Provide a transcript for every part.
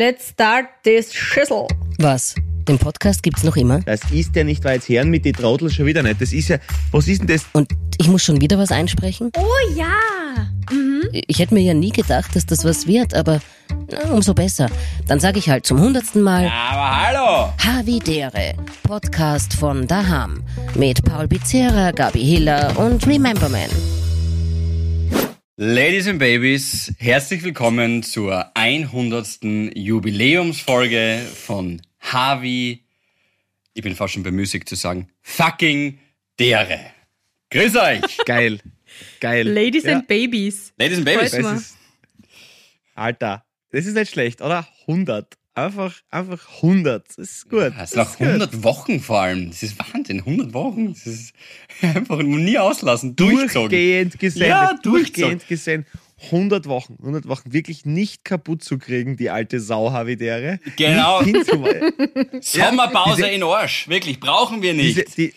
Let's start this shizzle. Was? Den Podcast gibt's noch immer? Das ist ja nicht weit her mit die Trottel schon wieder nicht. Das ist ja, was ist denn das? Und ich muss schon wieder was einsprechen? Oh ja. Ich hätte mir ja nie gedacht, dass das was wird, aber na, umso besser. Dann sage ich halt zum hundertsten Mal Aber hallo! Havidere, Podcast von Daham mit Paul Pizzera, Gabi Hiller und Remember Man. Ladies and Babies, herzlich willkommen zur 100. Jubiläumsfolge von Havi. Ich bin fast schon bemüßigt zu sagen, fucking dere. Grüß euch! Geil. Geil. Ladies ja, and Babies. Ladies and Babies. Ist, Alter, das ist nicht schlecht, oder? 100. Einfach, einfach 100. Das ist gut. Ist Das nach ist gut. 100 Wochen vor allem. Das ist Wahnsinn. 100 Wochen. Das ist einfach nie auslassen. Durchgehend gesendet. Ja, durchgehend gesendet. 100 Wochen, 100 Wochen wirklich nicht kaputt zu kriegen, die alte Sau-Havidere. Genau. Sommerpause diese- in Arsch. Wirklich, brauchen wir nicht. Diese, die,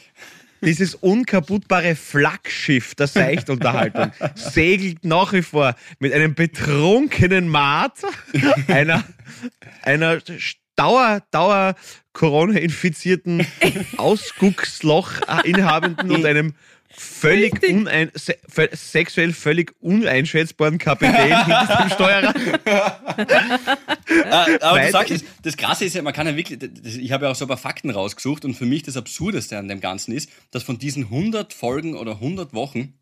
dieses unkaputtbare Flaggschiff der Seichtunterhaltung segelt nach wie vor mit einem betrunkenen Maat, einer, einer Dauer, Dauer Corona-infizierten Ausgucksloch inhabenden und einem völlig unein, se, sexuell völlig uneinschätzbaren Kapitän hinter dem Steuerrad. Ah, aber Weil- du sagst es, das Krasse ist ja, man kann ja wirklich, das, ich habe ja auch so ein paar Fakten rausgesucht und für mich das Absurdeste an dem Ganzen ist, dass von diesen 100 Folgen oder 100 Wochen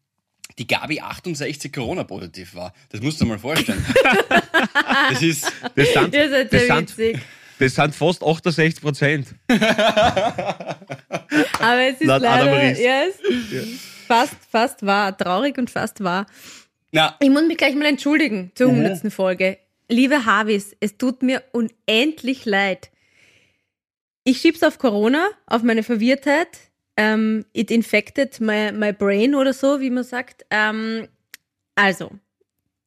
die Gabi 68 Corona-positiv war. Das musst du dir mal vorstellen. das ist, Das sind, Ihr seid das sind, das sind fast 68 Prozent. Aber es ist Laut leider, Ries. ja, fast, fast wahr. Traurig und fast wahr. na, Ich muss mich gleich mal entschuldigen zur 100. Folge. Liebe Harvis, es tut mir unendlich leid. Ich schieb's auf Corona, auf meine Verwirrtheit. Ähm, it infected my, my brain oder so, wie man sagt. Ähm, also,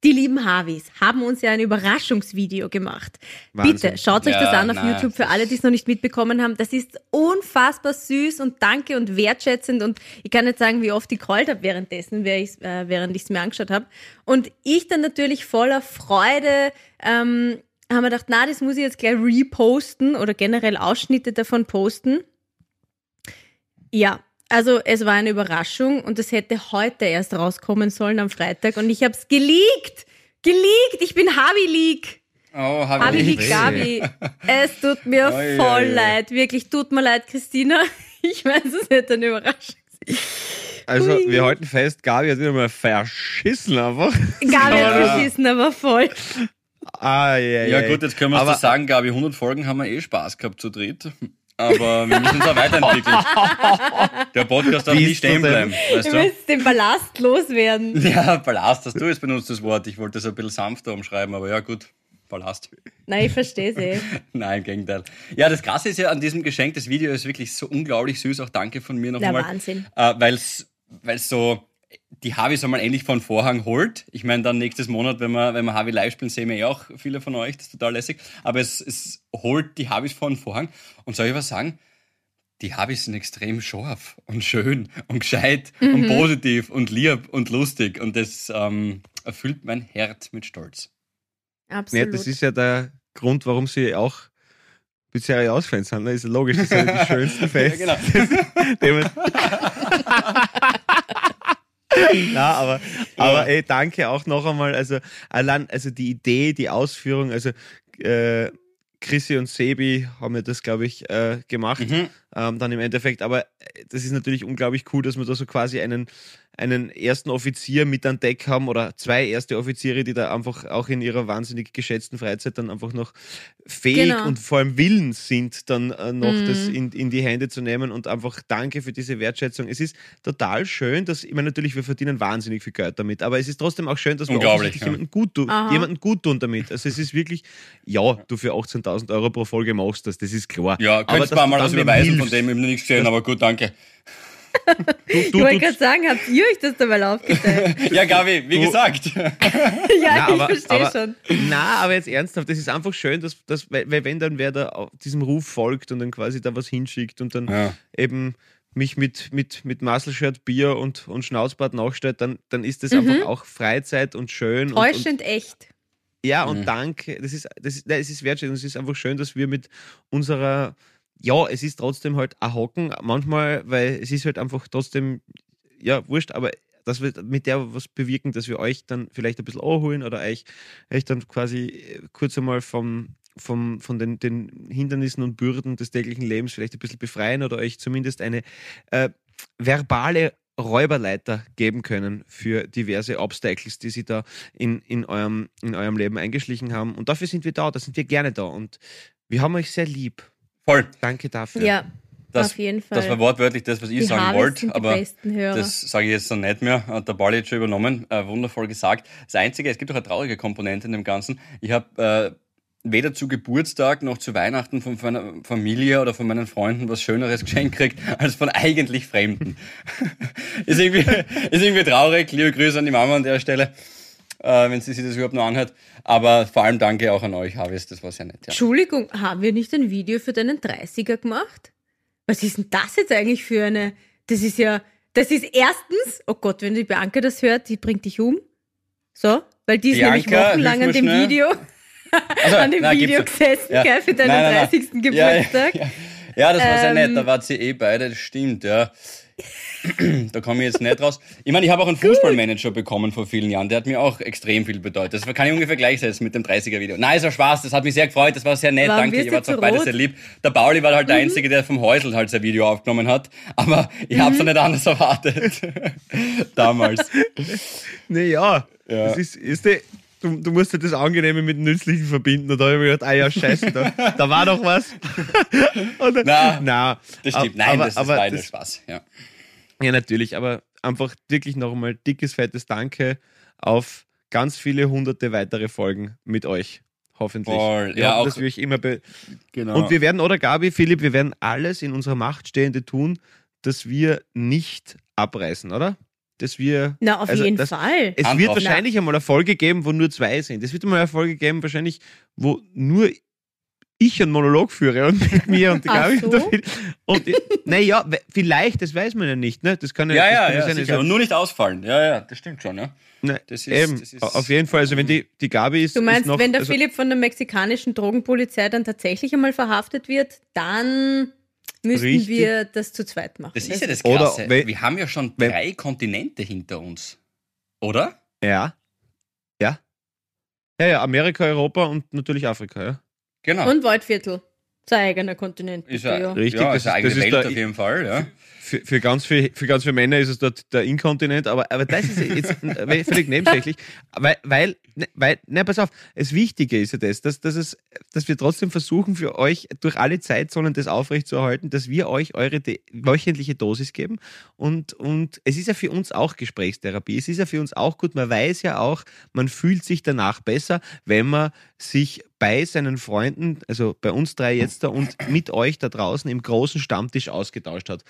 die lieben Harvis haben uns ja ein Überraschungsvideo gemacht. Wahnsinn. Bitte schaut euch Ja, das an auf nein, YouTube für alle, die es noch nicht mitbekommen haben. Das ist unfassbar süß und danke und wertschätzend und ich kann nicht sagen, wie oft ich geheult habe währenddessen, während ich äh, während ich's mir angeschaut habe. Und ich dann natürlich voller Freude ähm, haben wir gedacht, na, das muss ich jetzt gleich reposten oder generell Ausschnitte davon posten. Ja, also es war eine Überraschung und es hätte heute erst rauskommen sollen am Freitag und ich habe es geleakt. Geleakt, ich bin Habi Leak. oh, Habi habe Leak ich Gabi. Es tut mir Oi, voll oi. leid, wirklich tut mir leid, Christina. Ich weiß, es hätte eine Überraschung sein. Also, Ui. wir halten fest, Gabi hat wieder mal verschissen einfach. Gabi hat Ja. beschissen, aber voll. Ah, ja, Ja gut, jetzt können wir das sagen, Gabi, 100 Folgen haben wir eh Spaß gehabt zu dritt. Aber wir müssen uns auch weiterentwickeln. Der Podcast darf nie stehen bleiben, weißt Wir du? müssen den Ballast loswerden. Ja, Ballast hast du jetzt benutzt, das Wort. Ich wollte das ein bisschen sanfter umschreiben, aber ja gut, Ballast. Nein, ich verstehe es eh. Nein, im Gegenteil. Ja, das Krasse ist ja an diesem Geschenk, das Video ist wirklich so unglaublich süß. Auch danke von mir noch Ja, einmal. Wahnsinn. Äh, Weil es so die Harvis einmal endlich von Vorhang holt. Ich meine, dann nächstes Monat, wenn wir, wenn wir Harvey live spielen, sehen wir ja auch viele von euch. Das ist total lässig. Aber es, es holt die Harvis von Vorhang. Und soll ich was sagen? Die Harvis sind extrem scharf und schön und gescheit Mhm. und positiv und lieb und lustig. Und das ähm, erfüllt mein Herz mit Stolz. Ja, Absolut. das ist ja der Grund, warum sie auch Pizzeria-Ausfans sind. Ne? Ist ja logisch, das sind ja die schönsten Fans. Ja, genau. Na, aber, aber ey, danke auch noch einmal. Also, allein, also die Idee, die Ausführung, also äh, Chrissy und Sebi haben ja das, glaube ich, äh, gemacht. Mhm. ähm, dann im Endeffekt. Aber äh, das ist natürlich unglaublich cool, dass wir da so quasi einen, einen ersten Offizier mit an Deck haben oder zwei erste Offiziere, die da einfach auch in ihrer wahnsinnig geschätzten Freizeit dann einfach noch fähig Genau. und vor allem willens sind, dann äh, noch Mhm. das in, in die Hände zu nehmen und einfach danke für diese Wertschätzung. Es ist total schön, dass, ich meine, natürlich, wir verdienen wahnsinnig viel Geld damit, aber es ist trotzdem auch schön, dass wir offensichtlich ja. jemanden gut, tun, Aha. jemanden gut tun damit. Also es ist wirklich, ja, du für 18.000 Euro pro Folge machst das, das ist klar. Ja, Aber könntest du mal was überweisen, von hilfst. dem ich nichts gesehen, aber gut, danke. Du, ich du, wollte du, gerade sagen, habt ihr euch das dabei aufgeteilt? Ja, Gabi, wie Du- gesagt. ja, Na, aber- ich verstehe aber- schon. Na, aber jetzt ernsthaft, das ist einfach schön, dass, dass weil, weil wenn dann wer da auf diesem Ruf folgt und dann quasi da was hinschickt und dann Ja. eben mich mit, mit, mit Muscle-Shirt, Bier und, und Schnauzbart nachstellt, dann, dann ist das Mhm. einfach auch Freizeit und schön. Und, und Täuschend echt. Ja, und danke. Das ist, das ist, nein, es ist wertschätzend. Es ist einfach schön, dass wir mit unserer, ja, es ist trotzdem halt ein Hocken, manchmal, weil es ist halt einfach trotzdem, ja, wurscht, aber dass wir mit der was bewirken, dass wir euch dann vielleicht ein bisschen anholen oder euch, euch dann quasi äh, kurz einmal vom, vom, von den, den Hindernissen und Bürden des täglichen Lebens vielleicht ein bisschen befreien oder euch zumindest eine äh, verbale Räuberleiter geben können für diverse Obstacles, die sie da in, in, eurem, in eurem Leben eingeschlichen haben. Und dafür sind wir da, da sind wir gerne da. Und wir haben euch sehr lieb. Voll. Danke dafür. Ja, Das, auf jeden Fall. das war wortwörtlich das, was ich die sagen wollte, aber das sage ich jetzt dann nicht mehr. Hat der Bali jetzt schon übernommen. Äh, wundervoll gesagt. Das Einzige, es gibt auch eine traurige Komponente in dem Ganzen. Ich habe äh, weder zu Geburtstag noch zu Weihnachten von meiner Familie oder von meinen Freunden was Schöneres geschenkt kriegt als von eigentlich Fremden. ist, irgendwie, ist irgendwie traurig. Liebe Grüße an die Mama an der Stelle, äh, wenn sie sich das überhaupt noch anhört. Aber vor allem danke auch an euch, Harvis. Das war sehr nett. Ja. Entschuldigung, haben wir nicht ein Video für deinen 30er gemacht? Was ist denn das jetzt eigentlich für eine? Das ist ja, das ist erstens, oh Gott, wenn die Bianca das hört, die bringt dich um. So, weil die ist nämlich Bianca, wochenlang hilf an dem schnell. Video, Also, an dem nein, Video gesessen, Ja. gell, für deinen Nein, nein, nein. 30. Ja, Geburtstag. Ja, ja. ja, das war sehr Ähm. nett. Da wart ihr eh beide, das stimmt, ja. Da komme ich jetzt nicht raus. Ich meine, ich habe auch einen Fußballmanager bekommen vor vielen Jahren. Der hat mir auch extrem viel bedeutet. Das kann ich ungefähr gleichsetzen mit dem 30er-Video. Nein, es war Spaß. Das hat mich sehr gefreut. Das war sehr nett. Warum Danke. Ihr wart auch beide? Mhm. sehr lieb. Der Pauli war halt der Einzige, der vom Häusl halt sein Video aufgenommen hat. Aber ich habe es Mhm. nicht anders erwartet. Damals. Naja, Ja. das ist, ist die, du, du musst ja das Angenehme mit dem Nützlichen verbinden. Und da habe ich mir gedacht, ah ja, scheiße, da, da war doch was. Und, Na, na, Das stimmt. Nein, aber, das ist das, Spaß. Ja. Ja, natürlich, aber einfach wirklich noch einmal dickes, fettes Danke auf ganz viele hunderte weitere Folgen mit euch. Hoffentlich. Voll. Wir Ja, hoffen, auch- euch immer Genau. Und wir werden, oder Gabi, Philipp, wir werden alles in unserer Macht Stehende tun, dass wir nicht abreißen, oder? Dass wir. Na, auf also jeden das- Fall. Es wird wahrscheinlich einmal eine Folge geben, wo nur zwei sind. Es wird einmal eine Folge geben, wahrscheinlich, wo nur ich einen Monolog führe und mit mir und die Gabi. so? Und, naja, vielleicht, das weiß man ja nicht. Ne? Das kann ja, das ja, kann ja, sein, sicher. also- Und nur nicht ausfallen. Ja, ja, das stimmt schon, ja. Ne, Das ist- eben, das ist- auf jeden Fall. Also wenn die, die Gabi ist, Du meinst, ist noch, wenn der also, Philipp von der mexikanischen Drogenpolizei dann tatsächlich einmal verhaftet wird, dann müssten Richtig. wir das zu zweit machen. Das ist ja das Oder Krasse. wenn- wir haben ja schon wenn- drei Kontinente hinter uns. Oder? Ja. Ja. Ja, ja, Amerika, Europa und natürlich Afrika, ja. Genau. Und Waldviertel. Sein eigener Kontinent. ist ja. Richtig, ja, das ist eine ist- eigene das ist Welt der- auf jeden Fall. Ja. Für, für, ganz viele, für ganz viele Männer ist es dort der Inkontinent, aber, aber das ist jetzt völlig nebensächlich. Weil, weil, ne, weil, ne, pass auf, das Wichtige ist ja das, dass, dass, es, dass wir trotzdem versuchen, für euch durch alle Zeitzonen das aufrechtzuerhalten, dass wir euch eure wöchentliche Dosis geben. Und, und es ist ja für uns auch Gesprächstherapie. Es ist ja für uns auch gut. Man weiß ja auch, man fühlt sich danach besser, wenn man sich bei seinen Freunden, also bei uns drei jetzt da und mit euch da draußen im großen Stammtisch ausgetauscht hat.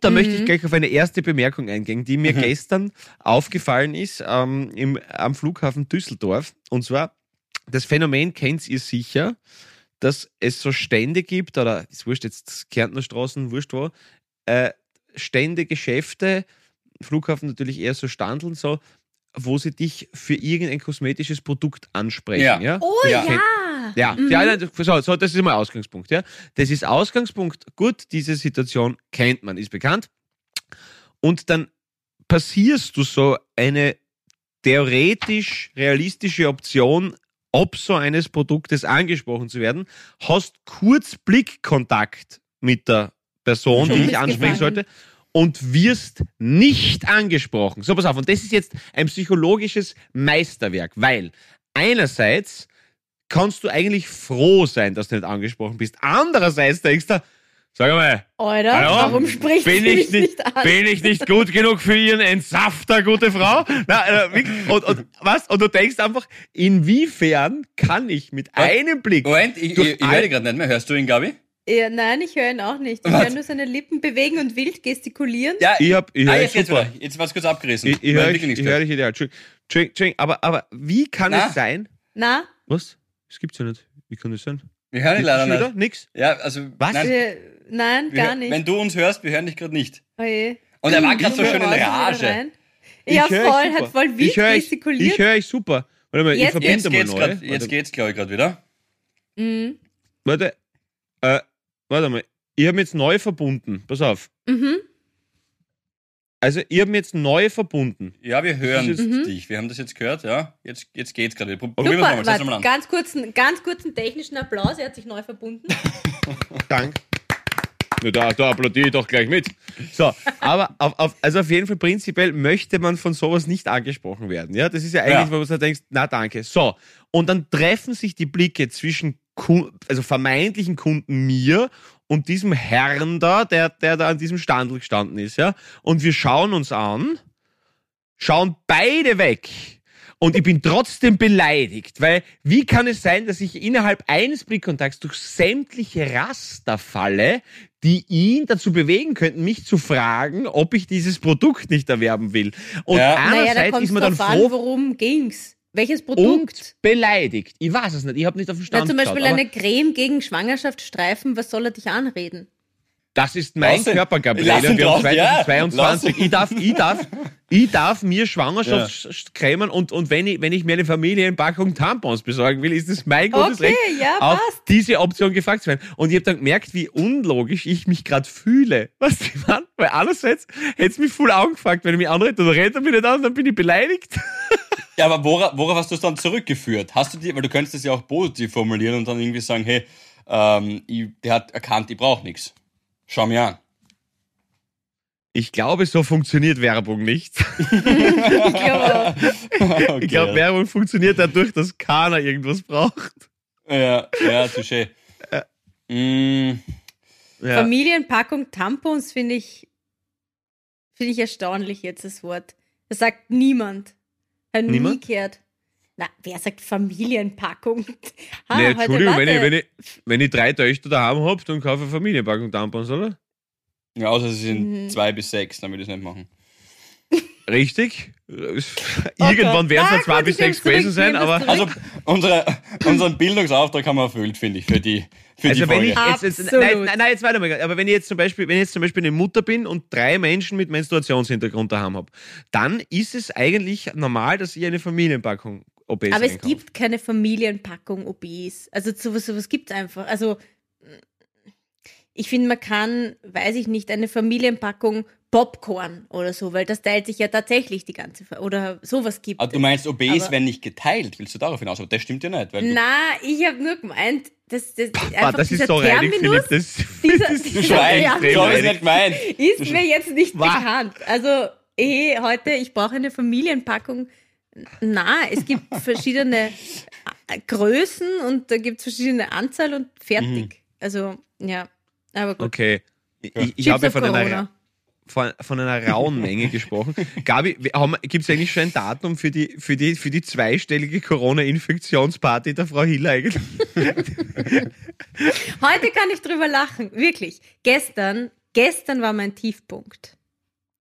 Da möchte ich gleich auf eine erste Bemerkung eingehen, die mir gestern aufgefallen ist ähm, im, am Flughafen Düsseldorf. Und zwar, das Phänomen kennt ihr sicher, dass es so Stände gibt, oder ist wurscht, jetzt Kärntner Straßen, wurscht wo, äh, Stände, Geschäfte, Flughafen natürlich eher so Standeln, so, wo sie dich für irgendein kosmetisches Produkt ansprechen. Ja. Ja? Oh Ja. ja. Ja, ja nein, so, so, das ist mal Ausgangspunkt. Ja. Das ist Ausgangspunkt. Gut, diese Situation kennt man, ist bekannt. Und dann passierst du so eine theoretisch realistische Option, ob so eines Produktes angesprochen zu werden, hast kurz Blickkontakt mit der Person, die Mhm. Ist ansprechen sollte und wirst nicht angesprochen. So, pass auf, und das ist jetzt ein psychologisches Meisterwerk, weil einerseits kannst du eigentlich froh sein, dass du nicht angesprochen bist. Andererseits denkst du, sag mal, Alter, Hallo? warum spricht bin ich nicht, nicht an? bin ich nicht gut genug für ihren Entsafter, gute Frau? Na, äh, und, und, was? Und du denkst einfach, inwiefern kann ich mit einem Blick Moment, ich, ich, ich höre dich gerade nicht mehr. Hörst du ihn, Gabi? Ja, nein, ich höre ihn auch nicht. Ich Was? höre nur seine Lippen bewegen und wild gestikulieren. Ja, Ich hab- ich ah, hör jetzt, super. wieder. jetzt war es kurz abgerissen. Ich, ich höre dich, nichts ich höre gehört. dich ideal. Entschuldigung, aber, aber wie kann Na? es sein? Na, Was? Das gibt's ja nicht. Wie kann das sein? Wir hören dich leider nicht. wieder? Nix? Ja, also. Was? Nein, äh, nein wir, gar nicht. Wenn du uns hörst, wir hören dich gerade nicht. Oh je. Und er war gerade so Ich schön in Rage. Ja, Ich hör voll, euch hat super. voll wild ich höre euch, gestikuliert. ich höre euch super. Warte mal, ich Jetzt- verbinde Jetzt mal geht's, neu. grad, jetzt geht's, glaube ich, gerade wieder. Mhm. warte, äh, warte mal. Ich habe jetzt neu verbunden. Pass auf. Mhm. Also, ich habe jetzt neu verbunden. Ja, wir hören jetzt- dich. Wir haben das jetzt gehört, ja. Jetzt, jetzt geht's gerade. Prob- Probieren wir nochmal. Warte, mal an. ganz kurzen, ganz kurzen technischen Applaus, er hat sich neu verbunden. Dank. Da, da applaudiere ich doch gleich mit. So, aber auf, auf, also auf jeden Fall prinzipiell möchte man von sowas nicht angesprochen werden. Ja, das ist ja eigentlich, Ja. wo so denkt, na danke. So, und dann treffen sich die Blicke zwischen also vermeintlichen Kunden mir und diesem Herrn da, der, der da an diesem Standel gestanden ist, ja. Und wir schauen uns an, schauen beide weg. Und ich bin trotzdem beleidigt, weil wie kann es sein, dass ich innerhalb eines Blickkontakts durch sämtliche Raster falle, die ihn dazu bewegen könnten, mich zu fragen, ob ich dieses Produkt nicht erwerben will. Und Ja. Naja, da einerseits ist es man dann drauf an, froh worum ging's. Welches Produkt? und beleidigt. Ich weiß es nicht, ich habe nicht auf den Na, Stand zum Beispiel geschaut, eine Creme gegen Schwangerschaftsstreifen, was soll er dich anreden? Das ist mein Lass ihn- Körper, Gabriele. Wir haben drauf, ja. 2022. Lass ich, darf, ich, darf, ich darf mir Schwangerschaftscremen und, und wenn, ich, wenn ich mir eine Familienpackung Tampons besorgen will, ist es mein gutes Okay, Recht, ja, auf passt. diese Option gefragt zu werden. Und ich habe dann gemerkt, wie unlogisch ich mich gerade fühle. Was ich meine? Weil einerseits hätte es mich voll angefragt, wenn ich mich anrede, dann redet er mich nicht an, dann bin ich beleidigt. Ja, aber worauf, worauf hast du es dann zurückgeführt? Hast du die, weil du könntest es ja auch positiv formulieren und dann irgendwie sagen, hey, ähm, ich, der hat erkannt, ich brauche nichts. Schau mir an. Ich glaube, so funktioniert Werbung nicht. Ich glaube. Okay, Ich glaube, Werbung funktioniert dadurch, dass keiner irgendwas braucht. ja, ja, touché. Mm, Ja. Familienpackung Tampons finde ich, finde ich erstaunlich jetzt das Wort. Das sagt niemand. Hat nie Niemand? gehört. Na, wer sagt Familienpackung? Ah, nee, heute, Entschuldigung, wenn ich, wenn, ich, wenn ich drei Töchter daheim habe, dann kaufe ich eine Familienpackung Tampons, oder? ja, außer sie sind Mhm. zwei bis sechs, dann würde ich es nicht machen. Richtig? Irgendwann werden es ja zwei bis sechs gewesen sein, aber. zurück. Also unsere, unseren Bildungsauftrag haben wir erfüllt, finde ich, für die, für Also die wenn Folge. ich jetzt, jetzt nein, nein, nein, jetzt warte mal, aber wenn ich jetzt zum Beispiel, wenn ich jetzt zum Beispiel eine Mutter bin und drei Menschen mit Menstruationshintergrund daheim habe, dann ist es eigentlich normal, dass ich eine Familienpackung OBs Aber es einkaufe. gibt keine Familienpackung OBs. Also sowas, sowas gibt es einfach. Also ich finde, man kann, weiß ich nicht, eine Familienpackung Popcorn oder so, weil das teilt sich ja tatsächlich die ganze Fa oder sowas gibt Aber Ah, du es. meinst, OBs Aber- werden nicht geteilt. Willst du darauf hinaus? Aber das stimmt ja nicht. Weil du, Na, ich habe nur gemeint, dass das Boah, einfach das dieser ist so reinig, Terminus Philipp. Das, dieser- das du habe ich nicht gemeint. ist mir jetzt nicht Wah. bekannt. Also, eh, heute, ich brauche eine Familienpackung. Na, es gibt verschiedene äh, Größen und da gibt es verschiedene Anzahl und fertig. Also, ja, aber gut. Okay. Ich, ich Chips habe von einer, Corona. Von, von einer rauen Menge gesprochen. Gabi, gibt es eigentlich schon ein Datum für die, für die, für die zweistellige Corona-Infektionsparty der Frau Hiller eigentlich? Heute kann ich drüber lachen, wirklich. Gestern, gestern war mein Tiefpunkt.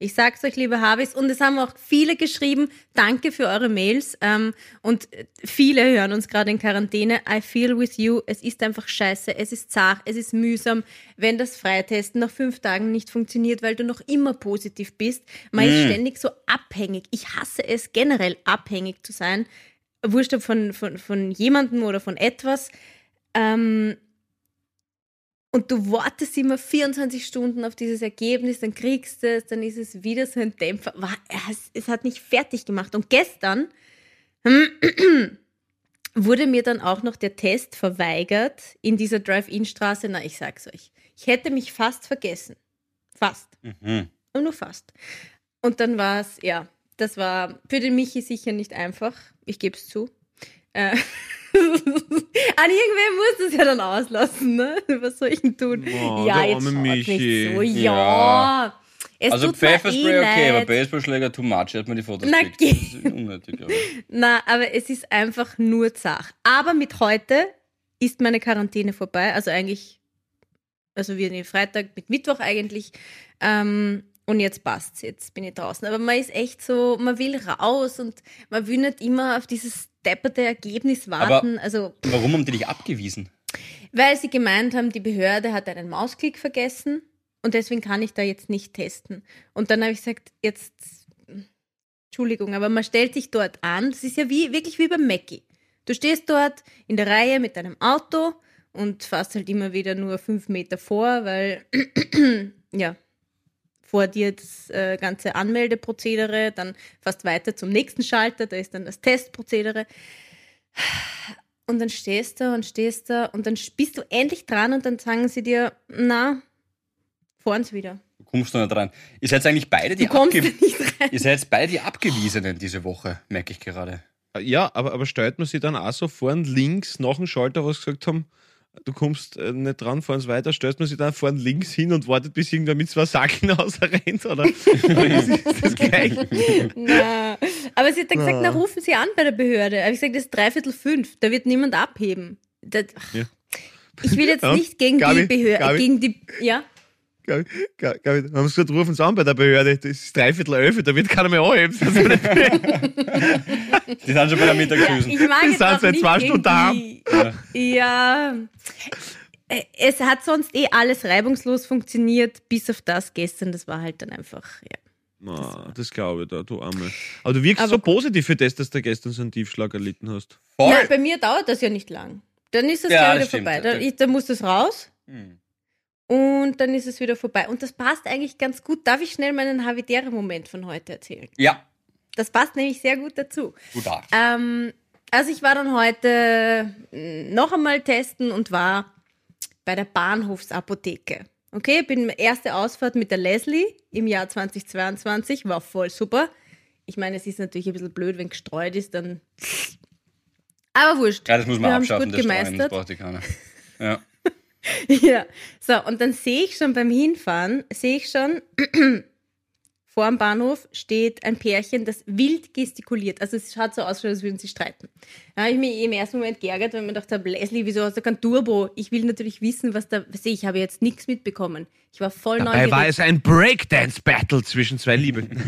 Ich sag's euch, liebe Habis, und es haben auch viele geschrieben. Danke für eure Mails. Ähm, und äh, viele hören uns gerade in Quarantäne. I feel with you. Es ist einfach scheiße. Es ist zart. Es ist mühsam, wenn das Freitesten nach fünf Tagen nicht funktioniert, weil du noch immer positiv bist. Man ist ständig so abhängig. Ich hasse es generell, abhängig zu sein. Wurscht ob von, von, von jemandem oder von etwas. Ähm, und du wartest immer 24 Stunden auf dieses Ergebnis, dann kriegst du es, dann ist es wieder so ein Dämpfer. War, es, hat mich fertig gemacht. Und gestern wurde mir dann auch noch der Test verweigert in dieser Drive-In-Straße. Na, ich sag's euch. Ich hätte mich fast vergessen. Fast. Mhm. Und nur fast. Und dann war es, ja, das war für den Michi sicher nicht einfach. Ich gebe es zu. Äh, An irgendwem muss es ja dann auslassen, ne? Was soll ich denn tun? Oh, ja, jetzt nicht so. Ja. Ja. Es Also Pfefferspray eh okay, aber. Baseballschläger too much. Hat man die Fotos Na, unnötig. Aber. Na, aber es ist einfach nur zart. Aber mit heute ist meine Quarantäne vorbei. Also eigentlich, also wir nehmen Freitag mit Mittwoch eigentlich. Ähm, und jetzt passt's, jetzt bin ich draußen. Aber man ist echt so, man will raus und man will nicht immer auf dieses depperte Ergebnis warten. also, Warum haben die dich abgewiesen? weil sie gemeint haben, die Behörde hat einen Mausklick vergessen und deswegen kann ich da jetzt nicht testen. Und dann habe ich gesagt, jetzt Entschuldigung, aber man stellt sich dort an. Das ist ja wie, wirklich wie beim Mackie. Du stehst dort in der Reihe mit deinem Auto und fährst halt immer wieder nur fünf Meter vor, weil, ja, vor dir das äh, ganze Anmeldeprozedere, dann fast weiter zum nächsten Schalter, da ist dann das Testprozedere. Und dann stehst du und stehst du und dann bist du endlich dran und dann sagen sie dir, na, fahren sie wieder. Du kommst du nicht rein. Ihr seid eigentlich beide die, Abge nicht rein. Ihr seid beide die Abgewiesenen diese Woche, merke ich gerade. Ja, aber, aber stellt man sich dann auch so vorn links nach dem Schalter, was gesagt haben, du kommst äh, nicht dran, fahren weiter, stellt man sich dann vorn links hin und wartet, bis irgendwer mit zwei Sacken rausrennt? Oder, oder ist das gleiche? Na. Aber sie hat dann gesagt, Na. na, rufen Sie an bei der Behörde. Aber ich gesagt, das ist dreiviertel fünf, da wird niemand abheben. Das. Ja. Ich will jetzt Ja, nicht gegen Gabi, die Behörde, gegen die, ja, Gabi, Gabi, haben sie gesagt, rufen Sie an bei der Behörde, das ist dreiviertel elf, da wird keiner mehr anheben. Das Die sind schon bei der Mittagshüsen. ich mag Die jetzt sind seit zwei Stunden die, Ja. Äh, Es hat sonst eh alles reibungslos funktioniert, bis auf das gestern. Das war halt dann einfach, ja. Na, das glaube ich da, du Arme. Aber du wirkst Aber so gut. positiv für das, dass du gestern so einen Tiefschlag erlitten hast. Voll. Na, bei mir dauert das ja nicht lang. Dann ist es Ja, wieder das stimmt. vorbei. Da, ich, da muss das raus Hm. Und dann ist es wieder vorbei. Und das passt eigentlich ganz gut. Darf ich schnell meinen Havidere-Moment von heute erzählen? Ja, Das passt nämlich sehr gut dazu. du darfst. Ähm, also ich war dann heute mh, noch einmal testen und war bei der Bahnhofsapotheke. Okay, bin erste Ausfahrt mit der Leslie im Jahr 2022, war voll super. Ich meine, es ist natürlich ein bisschen blöd, wenn gestreut ist, dann. Aber wurscht. Ja, das muss man Wir abschaffen, gut das Streuen, das gemeistert. braucht ja keiner. Ja. Ja, so, und dann sehe ich schon beim Hinfahren, sehe ich schon, vor dem Bahnhof steht ein Pärchen, das wild gestikuliert. Also es schaut so aus, als würden sie streiten. Da habe ich mich im ersten Moment geärgert, weil ich mir gedacht habe, Leslie, wieso hast du kein Turbo? Ich will natürlich wissen, was da, sehe ich, habe jetzt nichts mitbekommen. Ich war voll Dabei neugierig. war es ein Breakdance-Battle zwischen zwei Lieben.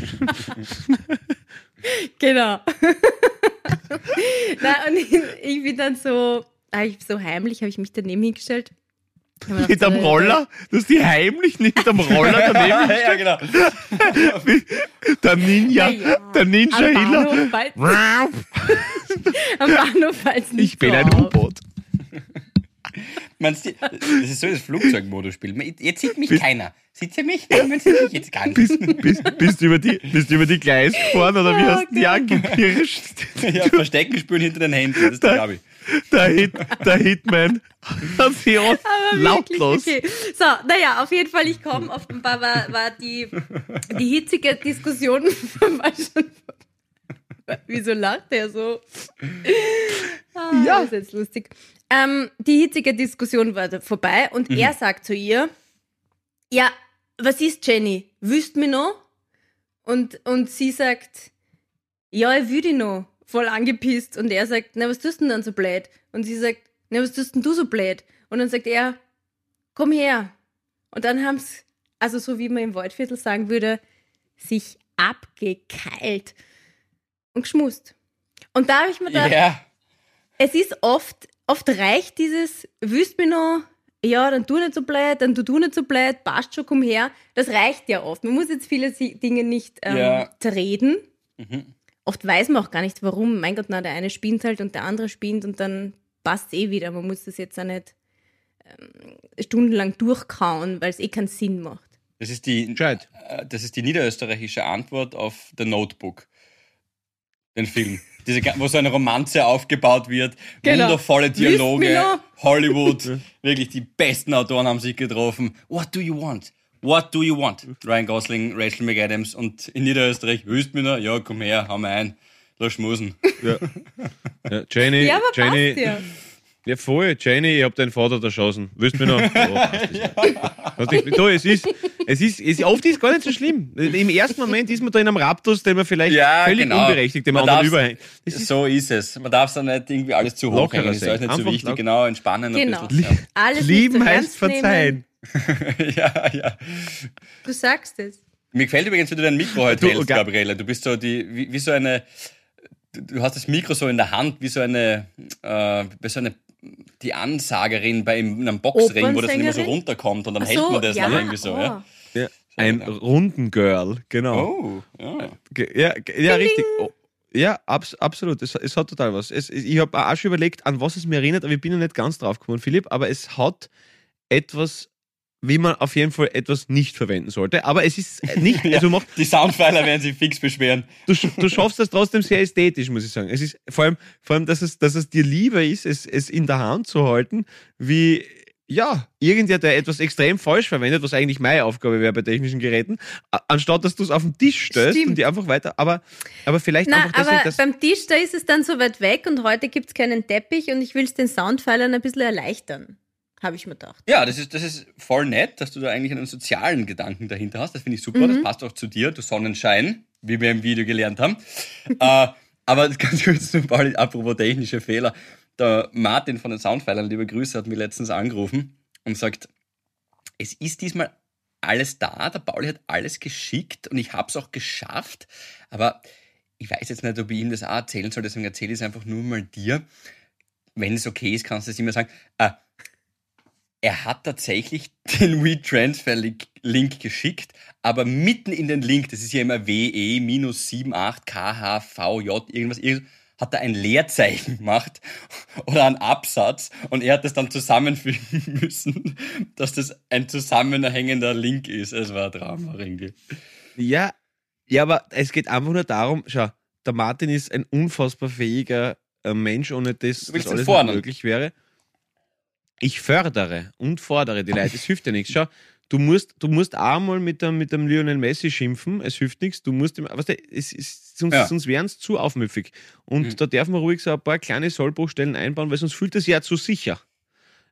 Genau. Na, und ich, ich bin dann so, ich so heimlich, habe ich mich daneben hingestellt. Mit am Roller? Du hast die heimlich nicht mit am Roller daneben. ja, genau. Der Ninja, ja, der Ninja am Hiller. Bahnhof, falls, am Bahnhof fällt nicht Ich bin so ein. U-Boot. Meinst du, das ist so das Flugzeugmodus-Spiel. Jetzt sieht mich keiner. Sieht ihr mich? Nein, man sieht mich jetzt gar nicht. Bist, bist, bist, du über die, bist du über die Gleis gefahren oder wie hast du die angepirscht? Ja, Verstecken spüren hinter den Händen, das ist der Gabi. Der, Hit, der Hitman hat sie auch Aber lautlos. Okay. So, naja, auf jeden Fall, ich komme. Offenbar war, war die, die hitzige Diskussion war schon. Wieso lacht er so? Ah, Ja. Das ist jetzt lustig. Ähm, die hitzige Diskussion war vorbei und er sagt zu ihr: Ja, was ist Jenny? Wüsst mir noch? Und, und sie sagt: Ja, ich will dich noch. Voll angepisst. Und er sagt: Na, was tust du denn dann so blöd? Und sie sagt: Na, was tust denn du so blöd? Und dann sagt er: Komm her. Und dann haben sie, also so wie man im Waldviertel sagen würde, sich abgekeilt und geschmust. Und da habe ich mir gedacht, Ja. es ist oft, oft reicht dieses, wüsst mir noch, ja, dann tu nicht so blöd, dann tu du nicht so blöd, passt schon, komm her. Das reicht ja oft. Man muss jetzt viele Dinge nicht ähm, Ja. zerreden. Mhm. Oft weiß man auch gar nicht, warum. Mein Gott, na, der eine spinnt halt und der andere spinnt und dann passt eh wieder. Man muss das jetzt auch nicht ähm, stundenlang durchkauen, weil es eh keinen Sinn macht. Das ist die, äh, das ist die niederösterreichische Antwort auf The Notebook. Den Film. Diese, wo so eine Romanze aufgebaut wird, Genau. wundervolle Dialoge? Hollywood, wirklich die besten Autoren haben sich getroffen. What do you want? What do you want? Ryan Gosling, Rachel McAdams und in Niederösterreich, hüst mir noch? Ja, komm her, hau mir ein. Lass schmusen. Ja. Ja, Jenny, Ja, aber Jenny, passt ja. Ja, voll. Jenny, ich hab deinen Vater erschossen. Willst du mir noch? Ja, das. Weißt du, es ist, es ist, es, oft ist gar nicht so schlimm. Im ersten Moment ist man da in einem Raptus, den man vielleicht Ja, völlig genau. unberechtigt dem Man anderen überhängt. Ist so ist es. Man darf es dann nicht irgendwie alles zu hoch hängen. Das ist nicht so wichtig. Genau, entspannen ein Genau. bisschen. Alles Lieben heißt verzeihen. Ja, ja. Du sagst es. Mir gefällt übrigens, wie du dein Mikro heute Du, hältst, Ga- Gabriele. Du bist so die, wie, wie so eine, du, hast das Mikro so in der Hand, wie so eine, äh, wie so eine, die Ansagerin bei einem, Boxring, wo das dann immer so runterkommt und dann Ach hält so, man das ja, dann irgendwie so. Ja. oh. Ja. ein Runden-Girl, genau. Oh, ja. Ja, ja richtig. Oh, Ja, abs absolut. Es, es hat total was. Es, ich habe auch schon überlegt, an was es mir erinnert, aber ich bin noch nicht ganz drauf gekommen, Philipp. Aber es hat etwas, wie man auf jeden Fall etwas nicht verwenden sollte. Aber es ist nicht, also macht, Die Soundpfeiler werden sich fix beschweren. du, du schaffst das trotzdem sehr ästhetisch, muss ich sagen. Es ist vor allem, vor allem dass, es, dass es dir lieber ist, es, es in der Hand zu halten, wie ja, irgendwer, der etwas extrem falsch verwendet, was eigentlich meine Aufgabe wäre bei technischen Geräten, anstatt dass du es auf den Tisch stellst Stimmt. und die einfach weiter. Aber, aber vielleicht Na, einfach deswegen, aber dass. beim Tisch, da ist es dann so weit weg und heute gibt es keinen Teppich und ich will es den Soundpfeilern ein bisschen erleichtern. Habe ich mir gedacht. Ja, das ist, das ist voll nett, dass du da eigentlich einen sozialen Gedanken dahinter hast. Das finde ich super. Das passt auch zu dir, du Sonnenschein, wie wir im Video gelernt haben. äh, aber ganz kurz zu Pauli, apropos technische Fehler. Der Martin von den Soundpfeilern, liebe Grüße, hat mich letztens angerufen und sagt, es ist diesmal alles da, der Pauli hat alles geschickt und ich habe es auch geschafft, aber ich weiß jetzt nicht, ob ich ihm das auch erzählen soll, deswegen erzähle ich es einfach nur mal dir. Wenn es okay ist, kannst du es immer sagen. Äh, er hat tatsächlich den WeTransfer-Link geschickt, aber mitten in den Link, das ist ja immer WE minus 78 KHVJ, irgendwas, irgendwas, hat er ein Leerzeichen gemacht oder einen Absatz und er hat das dann zusammenfügen müssen, dass das ein zusammenhängender Link ist. Es war ein Drama irgendwie. Ja, ja, aber es geht einfach nur darum, schau, der Martin ist ein unfassbar fähiger äh, Mensch, ohne das, das alles möglich wäre. Ich fördere und fordere die Leute. Es hilft ja nichts. Schau, du musst, du musst einmal mit dem, mit dem Lionel Messi schimpfen, es hilft nichts. Du musst ihm, weißt du, es ist, sonst, Ja. sonst wären es zu aufmüffig. Und Mhm. da darf man ruhig so ein paar kleine Sollbruchstellen einbauen, weil sonst fühlt es ja zu sicher.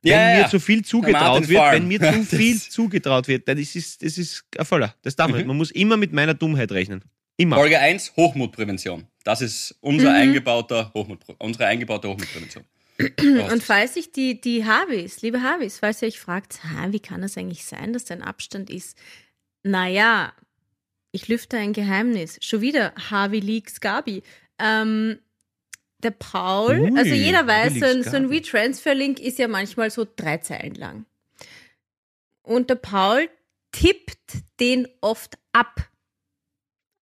Wenn Ja, mir zu viel zugetraut wird, Farm. wenn mir zu viel zugetraut wird, dann ist es, das ist ein Voller. Das darf man nicht. Man muss immer mit meiner Dummheit rechnen. Immer. Folge 1, Hochmutprävention. Das ist unser eingebauter Hochmut, unsere eingebaute Hochmutprävention. Und falls sich die, die Harvis, liebe Harvis, falls ihr euch fragt, wie kann es eigentlich sein, dass da ein Abstand ist? Naja, ich lüfte ein Geheimnis. Schon wieder Harvey Leaks Gabi. Ähm, der Paul, Ui, also jeder weiß, so ein, so ein. WeTransfer-Link ist ja manchmal so drei Zeilen lang. Und der Paul tippt den oft ab.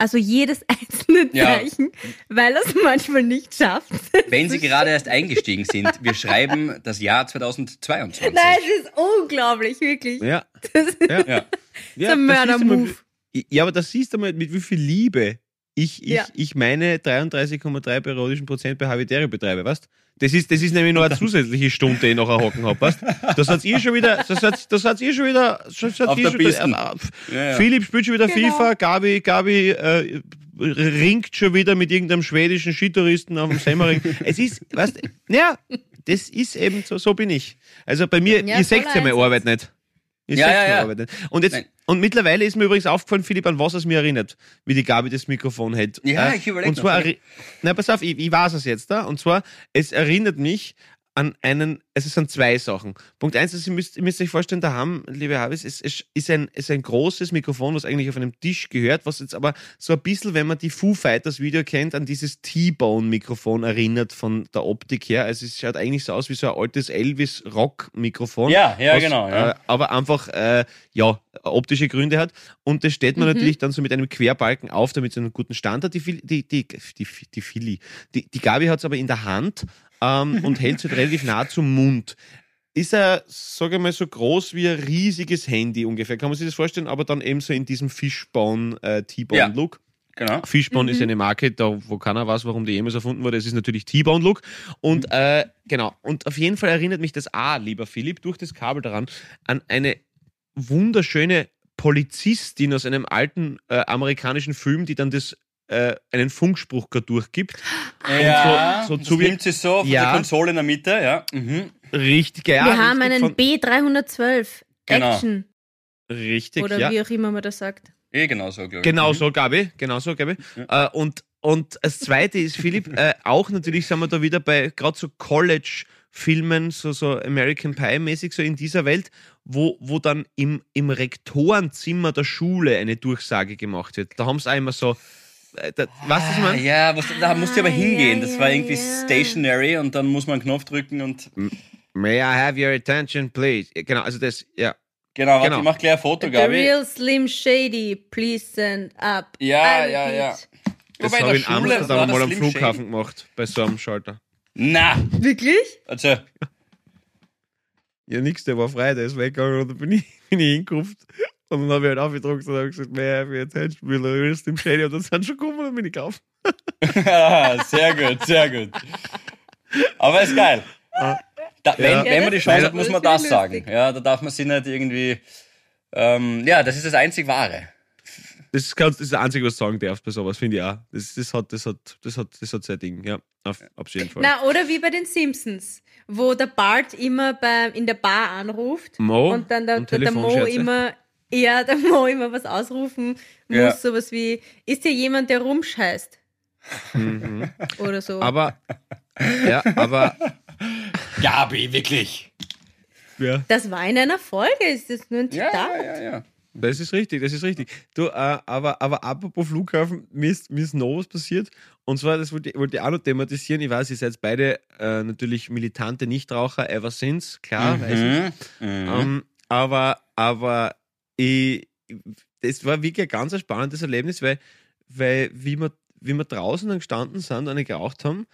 Also jedes einzelne Ja. Zeichen, weil er es manchmal nicht schafft. Wenn Sie gerade erst eingestiegen sind, wir schreiben das Jahr 2022. Nein, es ist unglaublich, wirklich. Ja. Das ist Ja. Ja. Ja, ein Mörder-Move. Ja, aber das siehst du mal, mit wie viel Liebe ich, ich, Ja. ich meine 33,3 periodischen Prozent bei Habitäre betreibe, weißt das ist, das ist nämlich noch eine zusätzliche Stunde, die ich nachher hocken habe, weißt Das hat ihr schon wieder, das hat, das hat ihr schon wieder, das hat Auf ihr der schon wieder, äh, Ja, ja. Philipp spielt schon wieder Genau. FIFA, Gabi, Gabi äh, ringt schon wieder mit irgendeinem schwedischen Skitouristen auf dem Semmering. es ist, weißt ja, das ist eben so, so bin ich. Also bei mir, Ja, ihr seht ja meine. Arbeit nicht. Ihr Ja, seht ja, meine ja. Arbeit nicht. Und, jetzt, Nein. Und mittlerweile ist mir übrigens aufgefallen, Philipp, an was es mir erinnert, wie die Gabi das Mikrofon hält. Ja, Äh, ich überleg Und zwar, noch. na pass auf, ich, ich weiß es jetzt da. Und zwar, es erinnert mich an einen, es sind zwei Sachen. Punkt eins ist, ihr müsst, ihr müsst euch vorstellen, da haben, liebe Habis, es, es ist, ein, ist ein großes Mikrofon, was eigentlich auf einem Tisch gehört, was jetzt aber so ein bisschen, wenn man die Foo Fighters Video kennt, an dieses T-Bone-Mikrofon erinnert von der Optik her. Also es schaut eigentlich so aus wie so ein altes Elvis-Rock-Mikrofon. Ja, ja, was, genau, ja. Äh, aber einfach, äh, ja, optische Gründe hat. Und das steht man natürlich dann so mit einem Querbalken auf, damit es einen guten Stand hat. Die, Fili- die, die, die, die Philly. Die, die Gabi hat es aber in der Hand ähm, und hält es halt relativ nah zum Mund. Ist er, sage ich mal, so groß wie ein riesiges Handy ungefähr. Kann man sich das vorstellen? Aber dann eben so in diesem Fishbone, äh, T-Bone-Look. Genau. Fishbone ist eine Marke, da wo keiner weiß, warum die jemals erfunden wurde. Es ist natürlich T-Bone Look. Und äh, genau, und auf jeden Fall erinnert mich das A, lieber Philipp, durch das Kabel daran, an eine wunderschöne Polizistin aus einem alten äh, amerikanischen Film, die dann das äh, einen Funkspruch gerade durchgibt. Ja, so das zu wie- nimmt sie so von Ja. der Konsole in der Mitte, ja. Mhm. Richtig, ja. Wir haben einen von, B312 Genau. Action richtig, oder ja. wie auch immer man das sagt. Eh, genau so, glaube ich. Genau Mhm. so, Gabi, genau so, Gabi. Äh, und, und das zweite ist, Philipp, äh, auch natürlich sind wir da wieder bei gerade so College-Filmen, so, so American Pie-mäßig, so in dieser Welt, wo, wo dann im, im Rektorenzimmer der Schule eine Durchsage gemacht wird. Da haben sie auch immer so, äh, da, weißt du, was ich meine? ja, was, da musst du aber Ah, hingehen. Das war irgendwie stationary und dann muss man einen Knopf drücken und. May I have your attention, please? Genau, also das, ja. Genau, warte, Genau. ich mach gleich ein Foto, The Gabi. real Slim Shady, please send up. Ja, ja, ja. Das habe ich in Amsterdam mal am Slim Flughafen Shady. gemacht, bei so einem Schalter. Na, Wirklich? also, Ja, nix, der war frei, der ist weggegangen und dann bin ich, bin ich hingerupft. Und dann habe ich halt aufgedruckt und habe gesagt, mehr your attention, will the real Slim Shady. Und dann sind schon gekommen und bin ich gekauft. sehr gut, sehr gut. Aber ist geil. Da, wenn, Ja. wenn man die Chance hat, muss man Das ist sagen. Ja, da darf man sich nicht irgendwie. Ähm, ja, das ist das einzig Wahre. Das ist, ganz, das ist das Einzige, was du sagen darfst bei sowas, finde ich auch. Das, das, hat, das, hat, das, hat, das hat sein Ding, ja. Auf, auf jeden Fall. Na, oder wie bei den Simpsons, wo der Bart immer bei, in der Bar anruft Mo und dann der, und der, der Mo immer, ja, der Mo immer was ausrufen muss, Ja. sowas wie, ist hier jemand, der rumscheißt? Oder so. Mhm. Aber, ja, aber, Gabi, wirklich. ja. das war in einer Folge, ist das nur ein Zitat? ja, ja, ja. Das ist richtig, das ist richtig. Du, äh, aber, aber apropos Flughafen, mir ist, mir ist noch was passiert. Und zwar, das wollte, ich- wollte ich auch noch thematisieren. Ich weiß, ihr seid beide äh, natürlich militante Nichtraucher ever since, klar, weiß ich. Mhm. Mhm. Ähm, aber aber ich, das war wirklich ein ganz spannendes Erlebnis, weil, weil wie, wir, wie wir draußen dann gestanden sind und eine geraucht haben,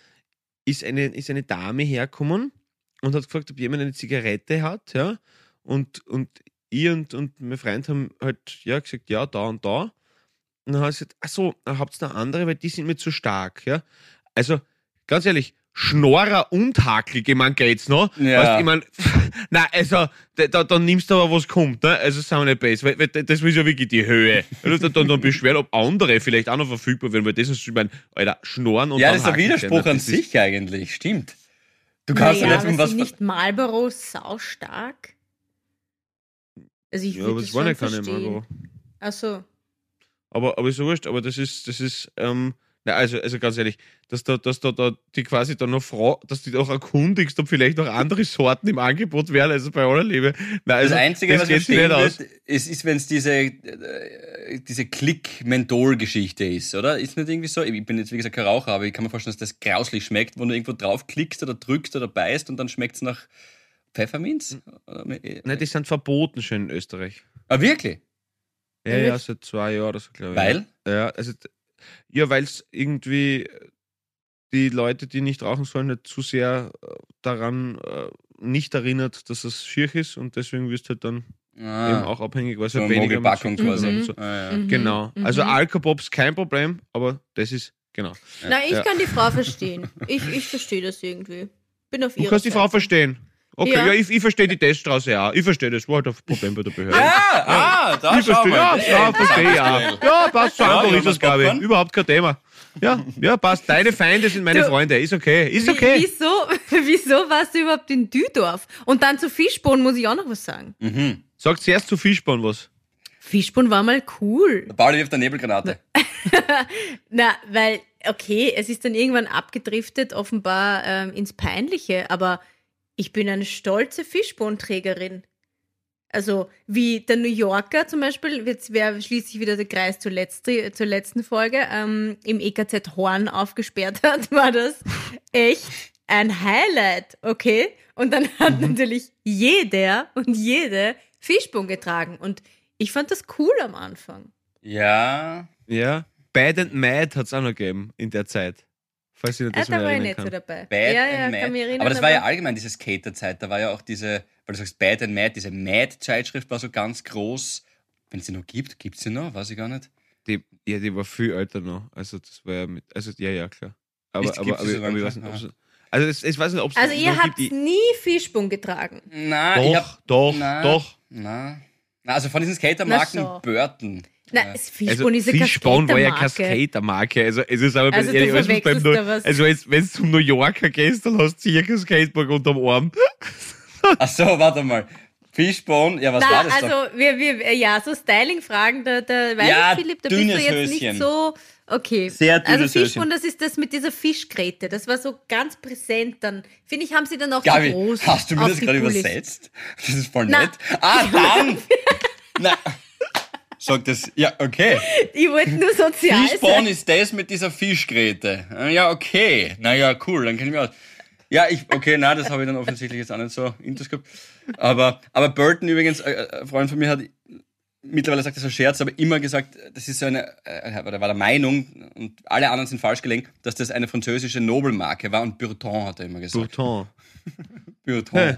ist eine, ist eine Dame hergekommen und hat gefragt, ob jemand eine Zigarette hat. Ja? Und, und ich und, und mein Freund haben halt ja, gesagt, ja, da und da. Und dann hat sie gesagt, ach so, dann habt ihr noch andere, weil die sind mir zu stark. Ja? Also, ganz ehrlich, Schnorrer und Hakelige, man geht's noch. Ja. Weißt, ich mein, na also, da, da, dann nimmst du aber, was kommt, ne? Also, sagen wir nicht besser, weil, weil das ist ja wirklich die Höhe. Also, dann, dann beschweren, ob andere vielleicht auch noch verfügbar wären, weil das ist, ich mein, Alter, Schnorren und ja, dann das ist ein Widerspruch ne? an Das sich eigentlich, stimmt. Du kannst naja, ja nicht um was. sind nicht Marlboro saustark? Also ich Ja, würde aber das es war nicht keine verstehen. Marlboro. Achso. Aber, aber ist so wurscht, aber das ist, das ist, ähm, na, also, also ganz ehrlich, dass da, dass da, da die quasi dann noch Frau, dass die auch erkundigst, ob vielleicht noch andere Sorten im Angebot wären, also bei aller Liebe. Na, also, Das Einzige, das was verstehen wird, ist, ist wenn es diese, äh, diese Klick-Menthol-Geschichte ist, oder? Ist nicht irgendwie so? Ich bin jetzt, wie gesagt, kein Raucher, aber ich kann mir vorstellen, dass das grauslich schmeckt, wo du irgendwo draufklickst oder drückst oder beißt und dann schmeckt es nach Pfefferminz? Nein, die sind verboten schon in Österreich. Ah, wirklich? Ja, ja, seit zwei Jahren oder so, glaube ich. Weil? Ja, also, ja, weil es irgendwie die Leute, die nicht rauchen sollen, nicht zu sehr äh, daran äh, nicht erinnert, dass es schier ist und deswegen wirst du halt dann eben Ah, auch abhängig, weil es so halt weniger Zucker quasi. und so. Ah, ja. Mhm. Genau. Also mhm. Alkopops kein Problem, aber das ist, genau. Na, ich Ja. kann die Frau verstehen. Ich, ich verstehe das irgendwie. Bin auf Du ihrer kannst die Frau Seite. verstehen. Okay, ja, Ja. ich, ich verstehe die Teststraße auch. Ich verstehe das. War halt ein Problem bei der Behörde. Ah, ah, da ich verstehe, mal. ja, ja, verstehe ja. Ja, passt, so Ja, einfach ja, ist das, glaube ich. Überhaupt kein Thema. Ja, ja, passt. Deine Feinde sind meine Du- Freunde. Ist okay, ist Wie- okay. Wieso, wieso warst du überhaupt in Düdorf? Und dann zu Fischbohnen muss ich auch noch was sagen. Mhm. Sag zuerst zu Fischborn was. Fischbohnen war mal cool. Der Pauli wirft eine Nebelgranate. Na, weil, okay, es ist dann irgendwann abgedriftet, offenbar ähm, ins Peinliche, aber ich bin eine stolze Fischbohnträgerin. Also, wie der New Yorker zum Beispiel, jetzt wäre schließlich wieder der Kreis zur, letzte, zur letzten Folge, ähm, im EKZ Horn aufgesperrt hat, war das echt ein Highlight, okay? Und dann hat natürlich jeder und jede Fischbohnen getragen. Und ich fand das cool am Anfang. Ja. Ja. Bad and Mad hat es auch noch gegeben in der Zeit. Falls ihr Ah, das da mal war ich nicht so kann. dabei. Bad ja, and ja, Mad. erinnern. aber das war ja allgemein diese Skaterzeit. Da war ja auch diese, weil du sagst Bad and Mad, diese Mad-Zeitschrift war so ganz groß. Wenn es sie noch gibt, gibt es sie noch? Weiß ich gar nicht. Die, ja, die war viel älter noch. Also das war ja mit. Also ja, ja, klar. Aber, aber, aber, aber, so ich weiß nicht, ob Also es, ich weiß nicht, ob Also ihr habt gibt. Nie Fischbohnen getragen. Nein, ich Doch, hab, doch, na, doch. Na. na, also von diesen Skatermarken so. Burton. Na, Ja. das Fischbohnen Also ist eine Fischborn war ja keine Skatermarke. Also es ist aber Also ja, also beim Neu- da. Also wenn du zum New Yorker gehst, dann hast du sicher ein Skateboard unterm Arm. Ach so, warte mal. Fishbone, ja, was Na, war das also doch? wir, wir, ja, so Styling-Fragen, da, da weiß Ja, ich, Philipp, da bist du jetzt Höschen. nicht so. Okay. Sehr dünnes Also Höschen. das ist das mit dieser Fischgräte. Das war so ganz präsent. Dann finde ich, haben sie dann auch Gabi, groß. hast du mir das gerade übersetzt? Das ist voll Na. nett. Ah, dann! Na, sag das, ja, okay. Ich wollte nur sozial Fishbone sein. ist das mit dieser Fischgräte. Ja, okay. Naja, cool, dann kenn ich mich aus. Ja, ich, okay, na, das habe ich dann offensichtlich jetzt auch nicht so intus gehabt. Aber, aber Burton übrigens, äh, ein Freund von mir hat mittlerweile sagt das ein Scherz, aber immer gesagt, das ist so eine, äh, oder war der Meinung, und alle anderen sind falsch gelegen, dass das eine französische Nobelmarke war und Burton hat er immer gesagt. Burton. Burton.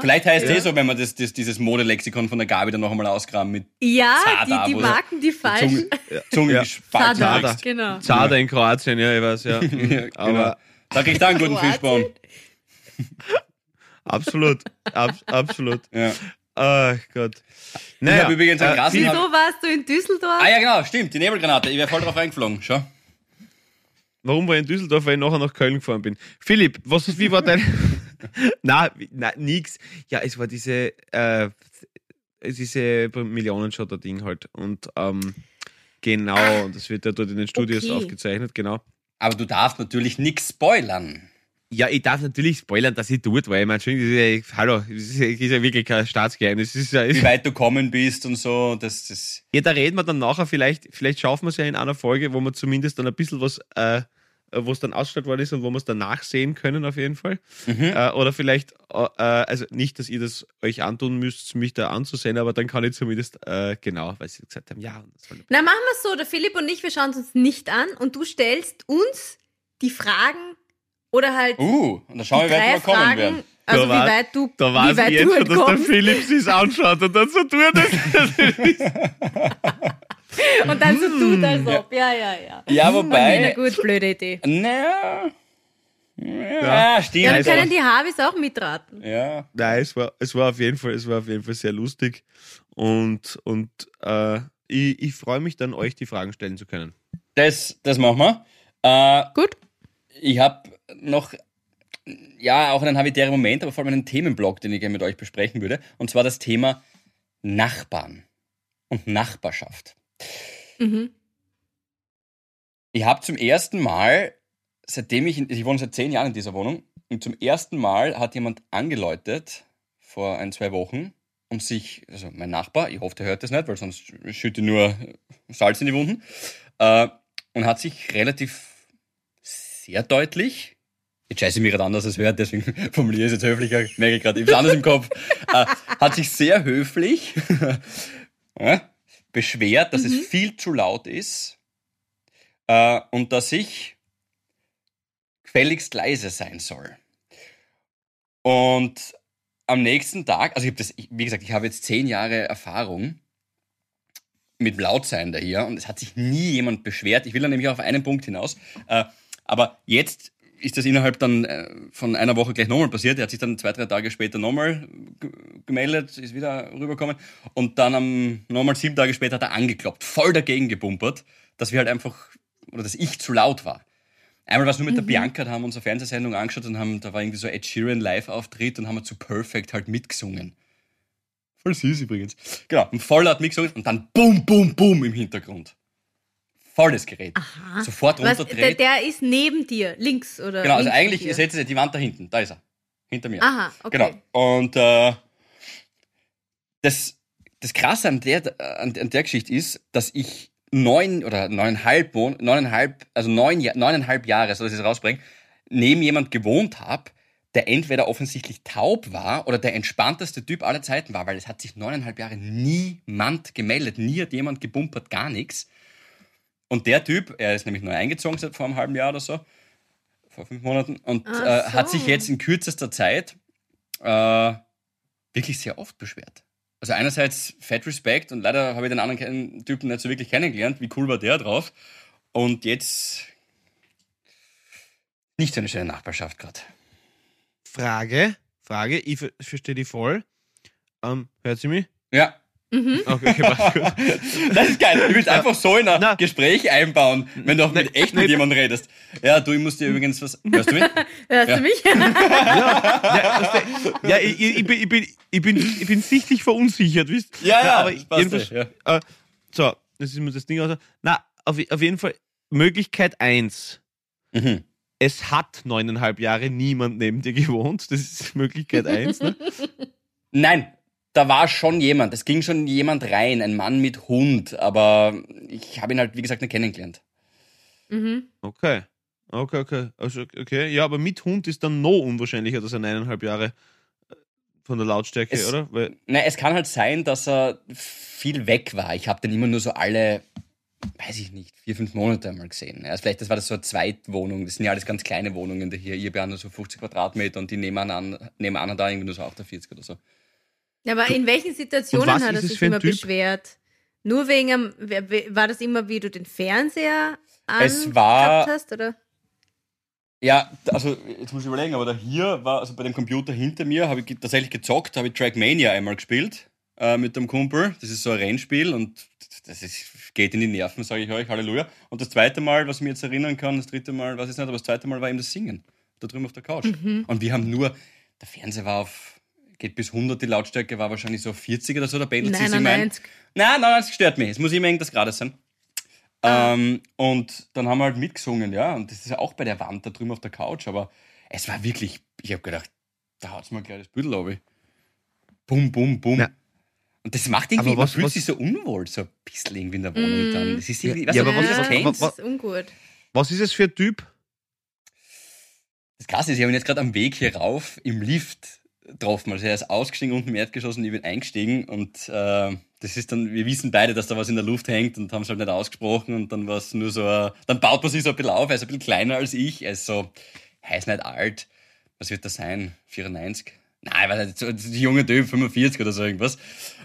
Vielleicht heißt es eh so, wenn man das, das, dieses Modelexikon von der Gabi dann noch einmal ausgraben mit Ja, Zada, die, die Marken, die falschen. Zunge, Ja. Zungen Zada. Zada. Genau. Zada in Kroatien, ja, ich weiß, ja. Ja, genau. Aber Da kriegt er einen guten Kroatien? Fischbaum. absolut. Ab, absolut. Ja. Ach Gott. Ich habe übrigens ein äh, Wieso warst du in Düsseldorf? Ah ja, genau, stimmt, die Nebelgranate. Ich wäre voll drauf reingeflogen. Schau. Warum war ich in Düsseldorf? Weil ich nachher nach Köln gefahren bin. Philipp, was, wie war dein. na, na, nix. Ja, es war diese, äh, diese Millionenschotter-Ding halt. Und ähm, genau, und das wird ja dort in den Studios Okay. aufgezeichnet, genau. Aber du darfst natürlich nichts spoilern. Ja, ich darf natürlich spoilern, dass ich dort war. Ich meine, schon, das ist ja, hallo, das ist ja, ist wirklich kein Staatsgeheimnis. Ist ja, Wie weit du kommen bist und so. Das, das, Ja, da reden wir dann nachher vielleicht, vielleicht schaffen wir es ja in einer Folge, wo wir zumindest dann ein bisschen was, äh, wo es dann ausgestellt worden ist und wo wir es dann nachsehen können auf jeden Fall. Äh, oder vielleicht, äh, also nicht, dass ihr das euch antun müsst, mich da anzusehen, aber dann kann ich zumindest, äh, genau, weil sie gesagt haben, ja. Na, machen wir es so. Der Philipp und ich, wir schauen es uns nicht an und du stellst uns die Fragen oder halt uh, und da schauen wir, wie weit wir kommen Fragen, werden. also Da wie war- weit du, Da wie weiß ich weit jetzt du schon, dass der. Philipp sich's anschaut und dann so tut. Und dann so tut, als ob. Ja, ja, ja. Ja, Na wobei. gut, blöde Idee. Naja. Ja, stimmt. Ja, dann also- können die Harvis auch mitraten. ja. Nein, es war, es war auf jeden Fall, es war auf jeden Fall sehr lustig und, und äh, ich, ich freue mich dann, euch die Fragen stellen zu können. Das, das machen wir. Äh, Gut. ich habe noch, ja, auch einen habitären Moment, aber vor allem einen Themenblock, den ich gerne mit euch besprechen würde. Und zwar das Thema Nachbarn und Nachbarschaft. Mhm. Ich habe zum ersten Mal, seitdem ich, in, ich wohne seit zehn Jahren in dieser Wohnung, und zum ersten Mal hat jemand angeläutet, vor ein, zwei Wochen, um sich, also mein Nachbar, ich hoffe, der hört das nicht, weil sonst schütte nur Salz in die Wunden, äh, und hat sich relativ sehr deutlich, jetzt scheiße ich mich gerade anders als hört, deswegen formuliere ich es jetzt höflicher, merke ich gerade, ich anders im Kopf, äh, hat sich sehr höflich ja, beschwert, dass es viel zu laut ist äh, und dass ich gefälligst leise sein soll. Und am nächsten Tag, also ich habe das, ich- wie gesagt, ich habe jetzt zehn Jahre Erfahrung mit Lautsein da hier und es hat sich nie jemand beschwert. Ich will da nämlich auf einen Punkt hinaus. Äh, aber jetzt ist das innerhalb dann äh, von einer Woche gleich nochmal passiert. Er hat sich dann zwei, drei Tage später nochmal gemeldet, ist wieder rübergekommen und dann am nochmal sieben Tage später hat er angekloppt, voll dagegen gebumpert, dass wir halt einfach, oder dass ich zu laut war. Einmal was nur mit der Bianca, da haben wir unsere Fernsehsendung angeschaut und haben, da war irgendwie so Ed Sheeran Live-Auftritt und haben wir zu Perfect halt mitgesungen. Voll süß übrigens. Genau, und voll laut mitgesungen und dann boom, boom, boom im Hintergrund. Volles Gerät. Sofort Was, der, runterdreht. der ist neben dir, links oder Genau, also eigentlich, ihr seht es ja, die Wand da hinten, da ist er. Hinter mir. Aha, okay. Genau. Und äh, das, das Krasse an der, an, an der Geschichte ist, dass ich neun oder neuneinhalb, neuneinhalb also neun, neuneinhalb Jahre, so dass ich es rausbringe, neben jemand gewohnt habe, der entweder offensichtlich taub war oder der entspannteste Typ aller Zeiten war, weil es hat sich neuneinhalb Jahre niemand gemeldet, nie hat jemand gebumpert, gar nichts. Und der Typ, er ist nämlich neu eingezogen seit vor einem halben Jahr oder so, vor fünf Monaten, und Ach äh, so. hat sich jetzt in kürzester Zeit äh, wirklich sehr oft beschwert. Also einerseits Fat Respect und leider habe ich den anderen Typen nicht so wirklich kennengelernt. Wie cool war der drauf? Und jetzt nicht so eine schöne Nachbarschaft gerade. Frage, Frage, ich ver- verstehe die voll. Ähm, hört sie mich? Ja, Mhm. Okay, das ist geil. Du willst einfach so in ein Na. Gespräch einbauen, wenn du auch mit echt mit jemandem redest. Ja, du, ich muss dir übrigens was. Hörst du mich? Hörst Ja. du mich? Ja, du, ja ich, ich, ich, bin, ich, bin, ich, bin, ich bin sichtlich verunsichert, wisst Ja, ja, aber das passt jedenfalls, eh, äh, so, das ist mir das Ding aus. Na, auf, auf jeden Fall, Möglichkeit eins. Mhm. Es hat neuneinhalb Jahre niemand neben dir gewohnt. Das ist Möglichkeit eins. Ne? Nein, da war schon jemand. Es ging schon jemand rein, ein Mann mit Hund, aber ich habe ihn halt, wie gesagt, nicht kennengelernt. mhm. Okay, Okay, okay. Also, okay. Ja, aber mit Hund ist dann noch unwahrscheinlicher, dass er eineinhalb Jahre äh, von der Lautstärke, Es- oder? Weil, Nein, es kann halt sein, dass er viel weg war. Ich habe den immer nur so alle, weiß ich nicht, vier, fünf Monate einmal gesehen. Also vielleicht das war das so eine Zweitwohnung. Das sind ja alles ganz kleine Wohnungen da hier. Ihr nur so 50 Quadratmeter und die nebenan, nebenan da irgendwie nur so 48 oder so. Ja, aber in welchen Situationen hat er sich immer Typ? beschwert? Nur wegen wer- war das immer, wie du den Fernseher Es war- hast, oder? Ja, also jetzt muss ich überlegen, aber da hier war, also bei dem Computer hinter mir, habe ich tatsächlich gezockt, habe ich Trackmania einmal gespielt äh, mit dem Kumpel. Das ist so ein Rennspiel und das ist, geht in die Nerven, sage ich euch, Halleluja. Und das zweite Mal, was ich mir jetzt erinnern kann, das dritte Mal, weiß ich nicht, aber das zweite Mal war eben das Singen, da drüben auf der Couch. Mhm. Und wir haben nur, der Fernseher war auf, geht bis 100, die Lautstärke war wahrscheinlich so 40 oder so, da pendelt sie sich mein. 99. Nein, 99 stört mich. Es muss immer irgendwas gerade sein. Ähm, und dann haben wir halt mitgesungen, ja. Und das ist ja auch bei der Wand da drüben auf der Couch. Aber es war wirklich, ich habe gedacht, da haut's mal gleich das Büdel runter. Bum, bum, bum. Ja. Und das macht irgendwie, Aber man was- fühlt was- sich so unwohl, so ein bisschen irgendwie in der Wohnung Mm. dann. Das ist irgendwie, Ja, weißt ja, aber was- was- ist ungut. was ist es für ein Typ? Das Krasse ist, ich habe ihn jetzt gerade am Weg hier rauf im Lift getroffen. Also er ist ausgestiegen unten im Erdgeschoss und ich bin eingestiegen und äh, das ist dann, wir wissen beide, dass da was in der Luft hängt und haben es halt nicht ausgesprochen und dann war es nur so, ein- dann baut man sich so ein bisschen auf, er ist ein bisschen kleiner als ich, er ist so, er ist nicht alt, was wird das sein, 94? Nein, ich weiß nicht, so ein junger Typ, 45 oder so irgendwas.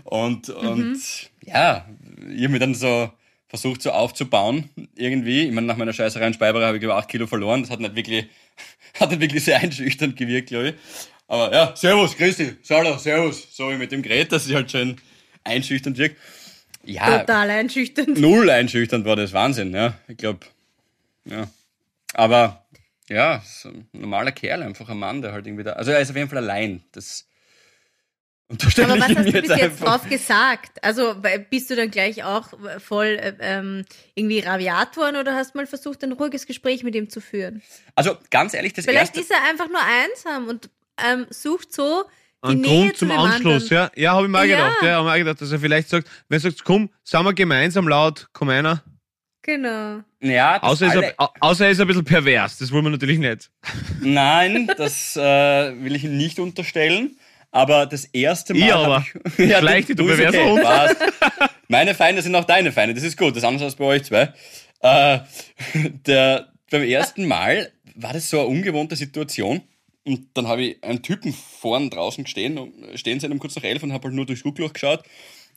Und, und ja, ich habe mich dann so versucht so aufzubauen, irgendwie. Ich meine, nach meiner Scheißerei in Speiberer habe ich über 8 Kilo verloren. Das hat nicht wirklich, hat nicht wirklich sehr einschüchternd gewirkt, glaube ich. Aber ja, Servus, Christi, Hallo, Servus. So wie mit dem Gerät, dass ich halt schön einschüchternd wirkt. Ja, Total einschüchternd. null einschüchternd war das Wahnsinn, ja. Ich glaube, ja. Aber ja, so ein normaler Kerl, einfach ein Mann, der halt irgendwie da. Also er ist auf jeden Fall allein. Das unterstelle Aber was hast du jetzt bis jetzt einfach. drauf gesagt? Also bist du dann gleich auch voll äh, ähm, irgendwie rabiat worden oder hast mal versucht, ein ruhiges Gespräch mit ihm zu führen? Also ganz ehrlich, das Vielleicht erste. ist er einfach nur einsam und ähm, sucht so die Ein Nähe Grund zu zum dem Anschluss, anderen. ja. Ja, habe ich mir auch Ja. gedacht. Ja, habe ich mir auch gedacht, dass er vielleicht sagt, wenn er sagt, komm, sind wir gemeinsam laut, komm einer. Genau. Ja, das Außer, ist er, au- außer er ist ein bisschen pervers, das wollen wir natürlich nicht. Nein, das äh, will ich ihm nicht unterstellen. Aber das erste Mal. Ich aber. Ich, ja, dich, du ist perverser Hund. passt. Meine Feinde sind auch deine Feinde, das ist gut. Das ist anders als bei euch zwei. Äh, der, beim ersten Mal war das so eine ungewohnte Situation. Und dann habe ich einen Typen vorn draußen stehen, stehen seit um kurz nach elf und habe halt nur durchs Guckloch geschaut.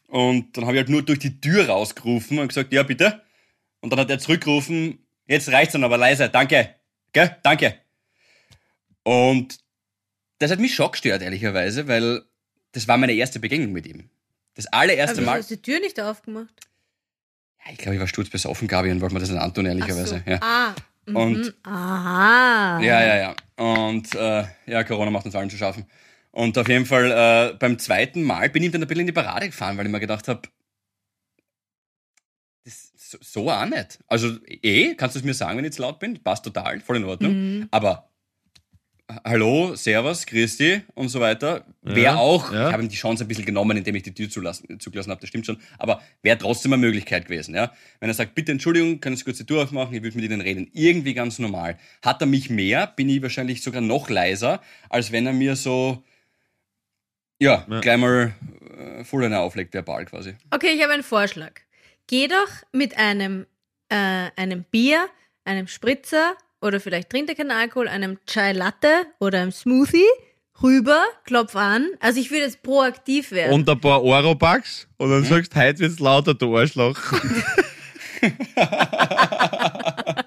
Und dann habe ich halt nur durch die Tür rausgerufen und gesagt, ja bitte. Und dann hat er zurückgerufen, jetzt reicht's dann aber leise, danke. Gell? Danke. Und das hat mich schon gestört, ehrlicherweise, weil das war meine erste Begegnung mit ihm. Das allererste Aber du Mal. hast die Tür nicht aufgemacht. Ja, ich glaube, ich war sturzbesoffen, Gabi, und wollte mir das nicht antun, ehrlicherweise. so. Ja. Ah. Mhm. Und- Aha. ja, ja, ja. Und äh, ja, Corona macht uns allen zu schaffen. Und auf jeden Fall äh, beim zweiten Mal bin ich dann ein bisschen in die Parade gefahren, weil ich mir gedacht habe, so, so auch nicht. Also eh, kannst du es mir sagen, wenn ich jetzt laut bin? Passt total, voll in Ordnung. Mhm. Aber Hallo, Servus, Christi und so weiter. Wäre Ja, auch, ja. ich habe ihm die Chance ein bisschen genommen, indem ich die Tür zulassen, zugelassen habe, das stimmt schon, aber wäre trotzdem eine Möglichkeit gewesen. Ja? Wenn er sagt, bitte Entschuldigung, können Sie kurz die Tür aufmachen, ich würde mit Ihnen reden. Irgendwie ganz normal. Hat er mich mehr, bin ich wahrscheinlich sogar noch leiser, als wenn er mir so, ja, Ja. gleich mal äh, voll eine auflegt, verbal quasi. Okay, ich habe einen Vorschlag. Geh doch mit einem, äh, einem Bier, einem Spritzer oder vielleicht trinkt er keinen Alkohol, einem Chai Latte oder einem Smoothie rüber, klopf an. Also ich würde jetzt proaktiv werden. Und ein paar Eurobucks und dann sagst du, heute wird's lauter, du Arschloch.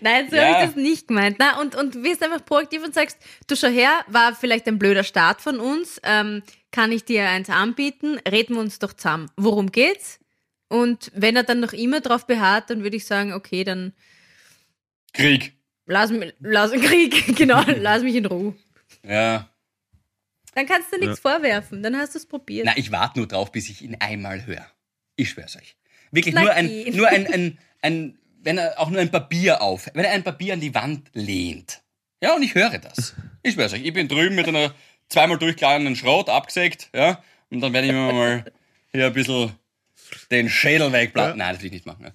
Nein, so Ja. habe ich das nicht gemeint. Na, und, und wirst einfach proaktiv und sagst, du schau her, war vielleicht ein blöder Start von uns, ähm, kann ich dir eins anbieten, reden wir uns doch zusammen. Worum geht's? Und wenn er dann noch immer drauf beharrt, dann würde ich sagen, okay, dann Krieg. lass mich, lass Krieg, genau, lass mich in Ruhe. Ja. Dann kannst du nichts vorwerfen, dann hast du es probiert. Na, ich warte nur drauf, bis ich ihn einmal höre. Ich schwör's euch. Wirklich Na nur ein, nur ein, ein, ein, wenn er auch nur ein Papier auf, wenn er ein Papier an die Wand lehnt. Ja, und ich höre das. Ich schwör's euch. Ich bin drüben mit einer zweimal durchklarenden Schrot abgesägt, ja, und dann werde ich mir mal hier ein bisschen den Schädel wegplatten. Nein, das will ich nicht machen. Ja.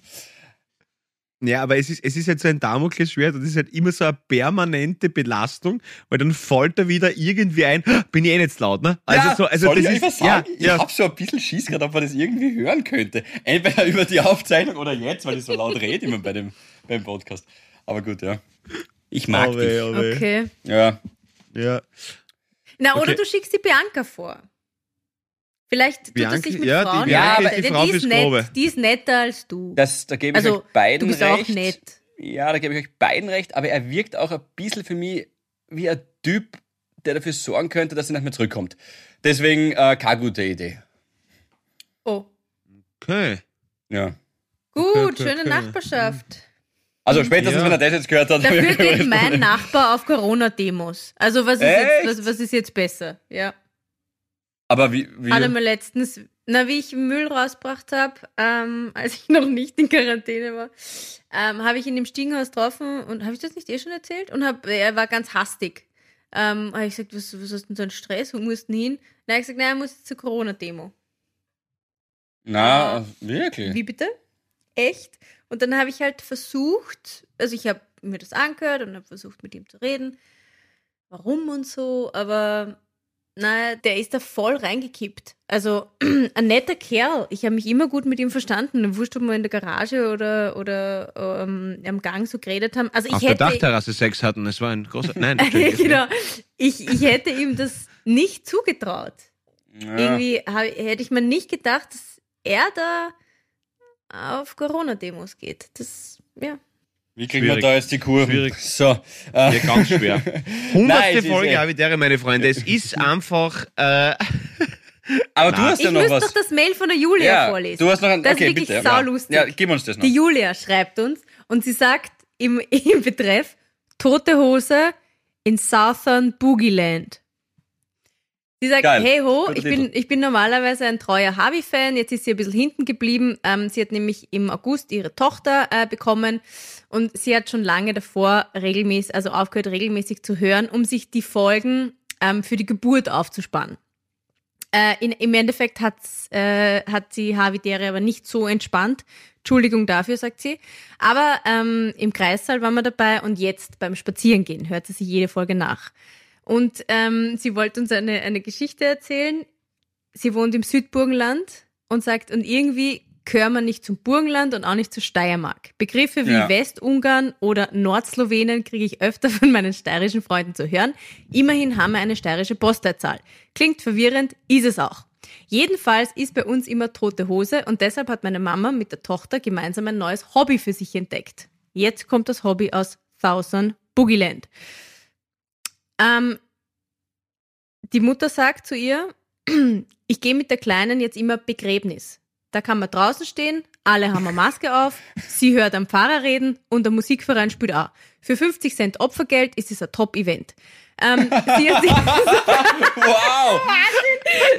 Ja, aber es ist, es ist halt so ein Damoklesschwert und es ist halt immer so eine permanente Belastung, weil dann fällt er wieder irgendwie ein, bin ich eh nicht laut, ne? Also ja, so, also soll das ich ist, sagen? ja, ja. Ich hab so ein bisschen Schiss gerade, ob man das irgendwie hören könnte. Entweder über die Aufzeichnung oder jetzt, weil ich so laut rede immer bei dem, beim Podcast. Aber gut, ja. Ich mag Oh weh, dich. oh. Okay. Ja. Ja. Na, oder Okay. du schickst die Bianca vor. Vielleicht tut Bianca- es sich mit ja, die Frauen Bianca leichter, ist die denn Frau die, ist nett, die ist netter als du. Das, da gebe ich also, euch beiden du bist recht. auch nett. Ja, da gebe ich euch beiden recht, aber er wirkt auch ein bisschen für mich wie ein Typ, der dafür sorgen könnte, dass er nicht mehr zurückkommt. Deswegen äh, keine gute Idee. Oh, Okay. Ja. gut, Okay, okay, schöne okay. Nachbarschaft. Also spätestens, Ja. wenn er das jetzt gehört hat. Dafür geht mein Nachbar auf Corona-Demos. Also was ist, Echt? jetzt, was, was ist jetzt besser? Ja. Aber wie, wie Hat er mir letztens, na, wie ich Müll rausgebracht habe, ähm, als ich noch nicht in Quarantäne war, ähm, habe ich ihn im Stiegenhaus getroffen und habe ich das nicht eh schon erzählt? Und hab, er war ganz hastig. Ähm, habe ich gesagt, was, was hast denn so ein Stress? Wo musst du denn hin? Habe ich gesagt, nein, er muss jetzt zur Corona-Demo. Na, wirklich? Wie bitte? Echt? Und dann habe ich halt versucht, also ich habe mir das angehört und habe versucht, mit ihm zu reden, warum und so, aber naja, der ist da voll reingekippt. Also ein netter Kerl. Ich habe mich immer gut mit ihm verstanden. Wurscht, ob wir in der Garage oder, oder ähm, am Gang so geredet haben. Also ich Auf der hätte, Dachterrasse Sex hatten, es war ein großer. Nein, genau, ich, ich hätte ihm das nicht zugetraut. Ja. Irgendwie hab, hätte ich mir nicht gedacht, dass er da auf Corona-Demos geht. Das, ja. Wie kriegen wir da jetzt die Kurve? Schwierig. So. Ja, Äh, ganz schwer. Nein, Hundertste ist Folge eh- Habitäre, meine Freunde. Es ist einfach. Äh, aber du Na. hast ja Ich noch was. doch das Mail von der Julia ja, vorlesen. du hast noch ein, Das ist okay, wirklich bitte. saulustig. Ja, gib uns das noch. Die Julia schreibt uns und sie sagt im, im Betreff Tote Hose in Southern Boogie Land. Sie sagt, Geil. hey ho, ich bin, ich bin normalerweise ein treuer Harvey-Fan, jetzt ist sie ein bisschen hinten geblieben. Ähm, sie hat nämlich im August ihre Tochter äh, bekommen und sie hat schon lange davor regelmäßig, also aufgehört regelmäßig zu hören, um sich die Folgen ähm, für die Geburt aufzuspannen. Äh, in, Im Endeffekt äh, hat sie Havidere aber nicht so entspannt. Entschuldigung dafür, sagt sie. Aber ähm, im Kreissaal waren wir dabei und jetzt beim Spazierengehen hört sie sich jede Folge nach. Und ähm, sie wollte uns eine, eine Geschichte erzählen. Sie wohnt im Südburgenland und sagt, und irgendwie gehören wir nicht zum Burgenland und auch nicht zur Steiermark. Begriffe wie Ja. Westungarn oder Nordslowenien kriege ich öfter von meinen steirischen Freunden zu hören. Immerhin haben wir eine steirische Postleitzahl. Klingt verwirrend, ist es auch. Jedenfalls ist bei uns immer tote Hose und deshalb hat meine Mama mit der Tochter gemeinsam ein neues Hobby für sich entdeckt. Jetzt kommt das Hobby aus Thousand Boogieland. Ähm, die Mutter sagt zu ihr, ich gehe mit der Kleinen jetzt immer Begräbnis. Da kann man draußen stehen, alle haben eine Maske auf, sie hört am Pfarrer reden und der Musikverein spielt auch. Für 50 Cent Opfergeld ist es ein Top-Event. Ähm, sie hat sich, Wow!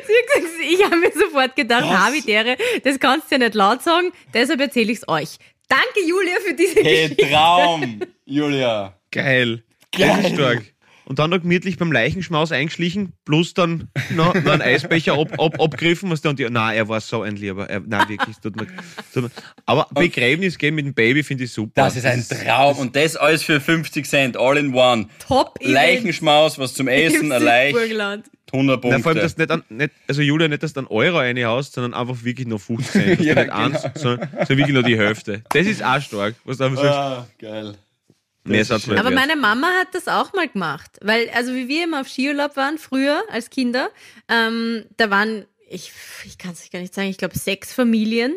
sie hat gesagt, ich habe mir sofort gedacht? Havidere, das kannst du ja nicht laut sagen, deshalb erzähle ich es euch. Danke, Julia, für diese Hey, Geschichte. Traum, Julia. geil. Geil. Stark. Und dann noch gemütlich beim Leichenschmaus eingeschlichen, plus dann noch, noch einen Eisbecher ab, ab, abgriffen. Was dann die, nein, er war so ein Lieber. Er, nein, wirklich. Tut mir, tut mir, aber Begräbnis gehen mit dem Baby finde ich super. Das ist ein Traum. Und das alles für 50 Cent, all in one. Top-Event Leichenschmaus, was zum Essen, ein Leich, Südburgenland. 100 Nein, vor allem, Punkte. dass nicht, an, nicht, also Julia, nicht, dass du einen Euro reinhaust, sondern einfach wirklich nur 50 Cent. Das Ja, ja, nicht genau. eins, sondern, sondern wirklich nur die Hälfte. Das ist auch stark, was du einfach sagst. Ah, geil. Mehr nicht Aber wert. meine Mama hat das auch mal gemacht. Weil, also wie wir immer auf Skiurlaub waren, früher als Kinder, ähm, da waren, ich, ich kann es gar nicht sagen, ich glaube sechs Familien.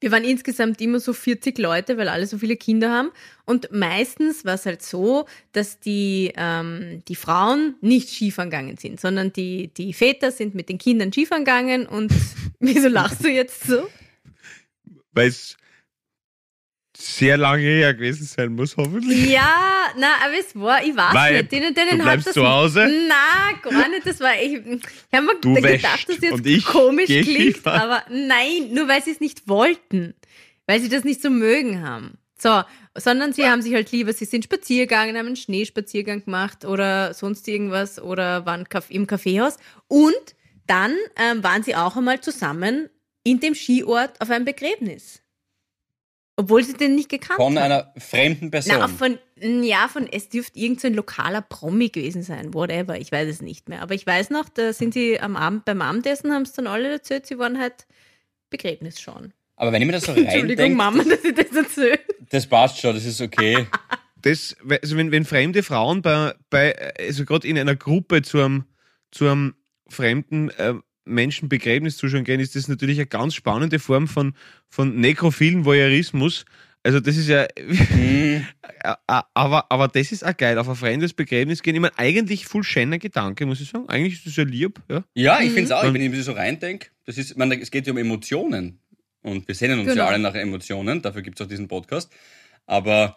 Wir waren insgesamt immer so 40 Leute, weil alle so viele Kinder haben. Und meistens war es halt so, dass die, ähm, die Frauen nicht Skifahren gegangen sind, sondern die, die Väter sind mit den Kindern Skifahren gegangen. Und wieso lachst du jetzt so? Weil es sehr lange her gewesen sein muss, hoffentlich. Ja, na, aber es war, ich weiß Weil nicht, denen, denen du bleibst das zu Hause? Na, gar nicht, das war ich, ich habe mir Du gedacht, dass das jetzt komisch klingt, aber nein, nur weil sie es nicht wollten, weil sie das nicht so mögen haben. So, sondern sie haben sich halt lieber, sie sind Spaziergegangen, haben einen Schneespaziergang gemacht oder sonst irgendwas oder waren im Kaffeehaus und dann ähm, waren sie auch einmal zusammen in dem Skiort auf einem Begräbnis. Obwohl sie den nicht gekannt Von hat. einer fremden Person. Na, von, ja, von, es dürfte irgend so ein lokaler Promi gewesen sein, whatever, ich weiß es nicht mehr. Aber ich weiß noch, da sind sie am Abend, beim Abendessen, haben es dann alle erzählt, sie waren halt Begräbnis schauen. Aber wenn ich mir das so Entschuldigung, reindenke, Mama, dass ich das erzähle. das passt schon, das ist okay. das, also wenn, wenn fremde Frauen bei, bei also gerade in einer Gruppe zu einem, zu einem fremden äh, Menschen Begräbnis zuschauen gehen, ist das natürlich eine ganz spannende Form von, von nekrophilen Voyeurismus. Also das ist ja, Hm, ä- aber, aber das ist auch geil, auf ein fremdes Begräbnis gehen. Ich meine, eigentlich voll schöner Gedanke, muss ich sagen. Eigentlich ist das ja lieb, ja. Ja, ich finde es auch, Mhm. wenn ich mir so reindenke. Das ist, man, es geht ja um Emotionen. Und wir sehnen uns Genau. ja alle nach Emotionen, dafür gibt es auch diesen Podcast. Aber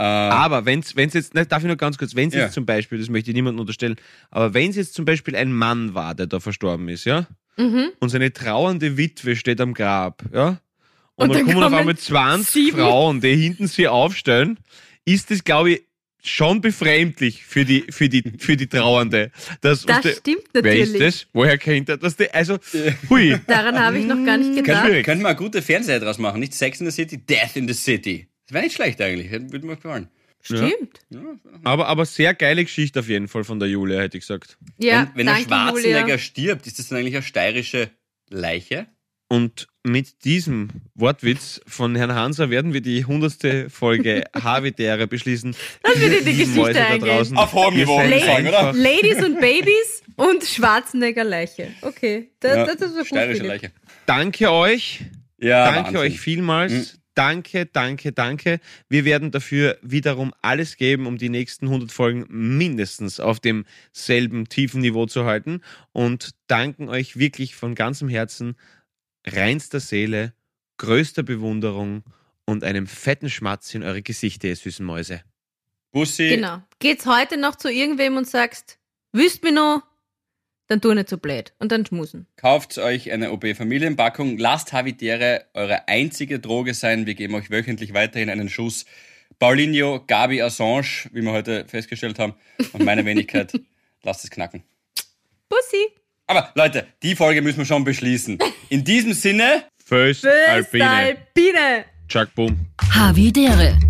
äh, Aber wenn es jetzt, ne, darf ich noch ganz kurz, wenn es Ja. jetzt zum Beispiel, das möchte ich niemandem unterstellen, aber wenn es jetzt zum Beispiel ein Mann war, der da verstorben ist, ja, Mhm. und seine trauernde Witwe steht am Grab, ja, und, Und dann dann kommen auf einmal 20 sieben- Frauen, die hinten sie aufstellen, ist das, glaube ich, schon befremdlich für die, für die, für die Trauernde. Das, Das die- stimmt Wer ist natürlich. das? Woher kennt er das? Die- Also, hui. Daran habe ich noch gar nicht gedacht. wir, könnten wir eine gute Fernsehserie draus machen. Nicht Sex in the City, Death in the City. Das wäre nicht schlecht eigentlich. Würde mir gefallen. Stimmt. Aber, aber sehr geile Geschichte auf jeden Fall von der Julia, hätte ich gesagt. Ja, wenn wenn der Schwarzenegger Julia. stirbt, ist das dann eigentlich eine steirische Leiche? Und mit diesem Wortwitz von Herrn Hanser werden wir die hundertste Folge Havidere beschließen. Lass mir die Geschichte Mäuse da eingehen. draußen. Auf hohem Niveau, sagen, oder? Ladies und Babys und Schwarzenegger Leiche. Okay, das, Ja, das ist so gut. steirische. Leiche. Danke euch. Ja, Danke Wahnsinn. euch vielmals. Danke, danke, danke. Wir werden dafür wiederum alles geben, um die nächsten 100 Folgen mindestens auf demselben tiefen Niveau zu halten. Und danken euch wirklich von ganzem Herzen, reinster Seele, größter Bewunderung und einem fetten Schmatz in eure Gesichter, ihr süßen Mäuse. Bussi, Genau. Geht's heute noch zu irgendwem und sagst, wüsst mir noch, dann tu nicht so blöd und dann schmusen. kauft euch eine OB-Familienpackung. Lasst Havidere eure einzige Droge sein. Wir geben euch wöchentlich weiterhin einen Schuss. Paulinho, Gabi Assange, wie wir heute festgestellt haben, und meine Wenigkeit. Lasst es knacken. Bussi. Aber Leute, die Folge müssen wir schon beschließen. In diesem Sinne, Föst Böst Alpine. Alpine. Chuck Boom. Havidere.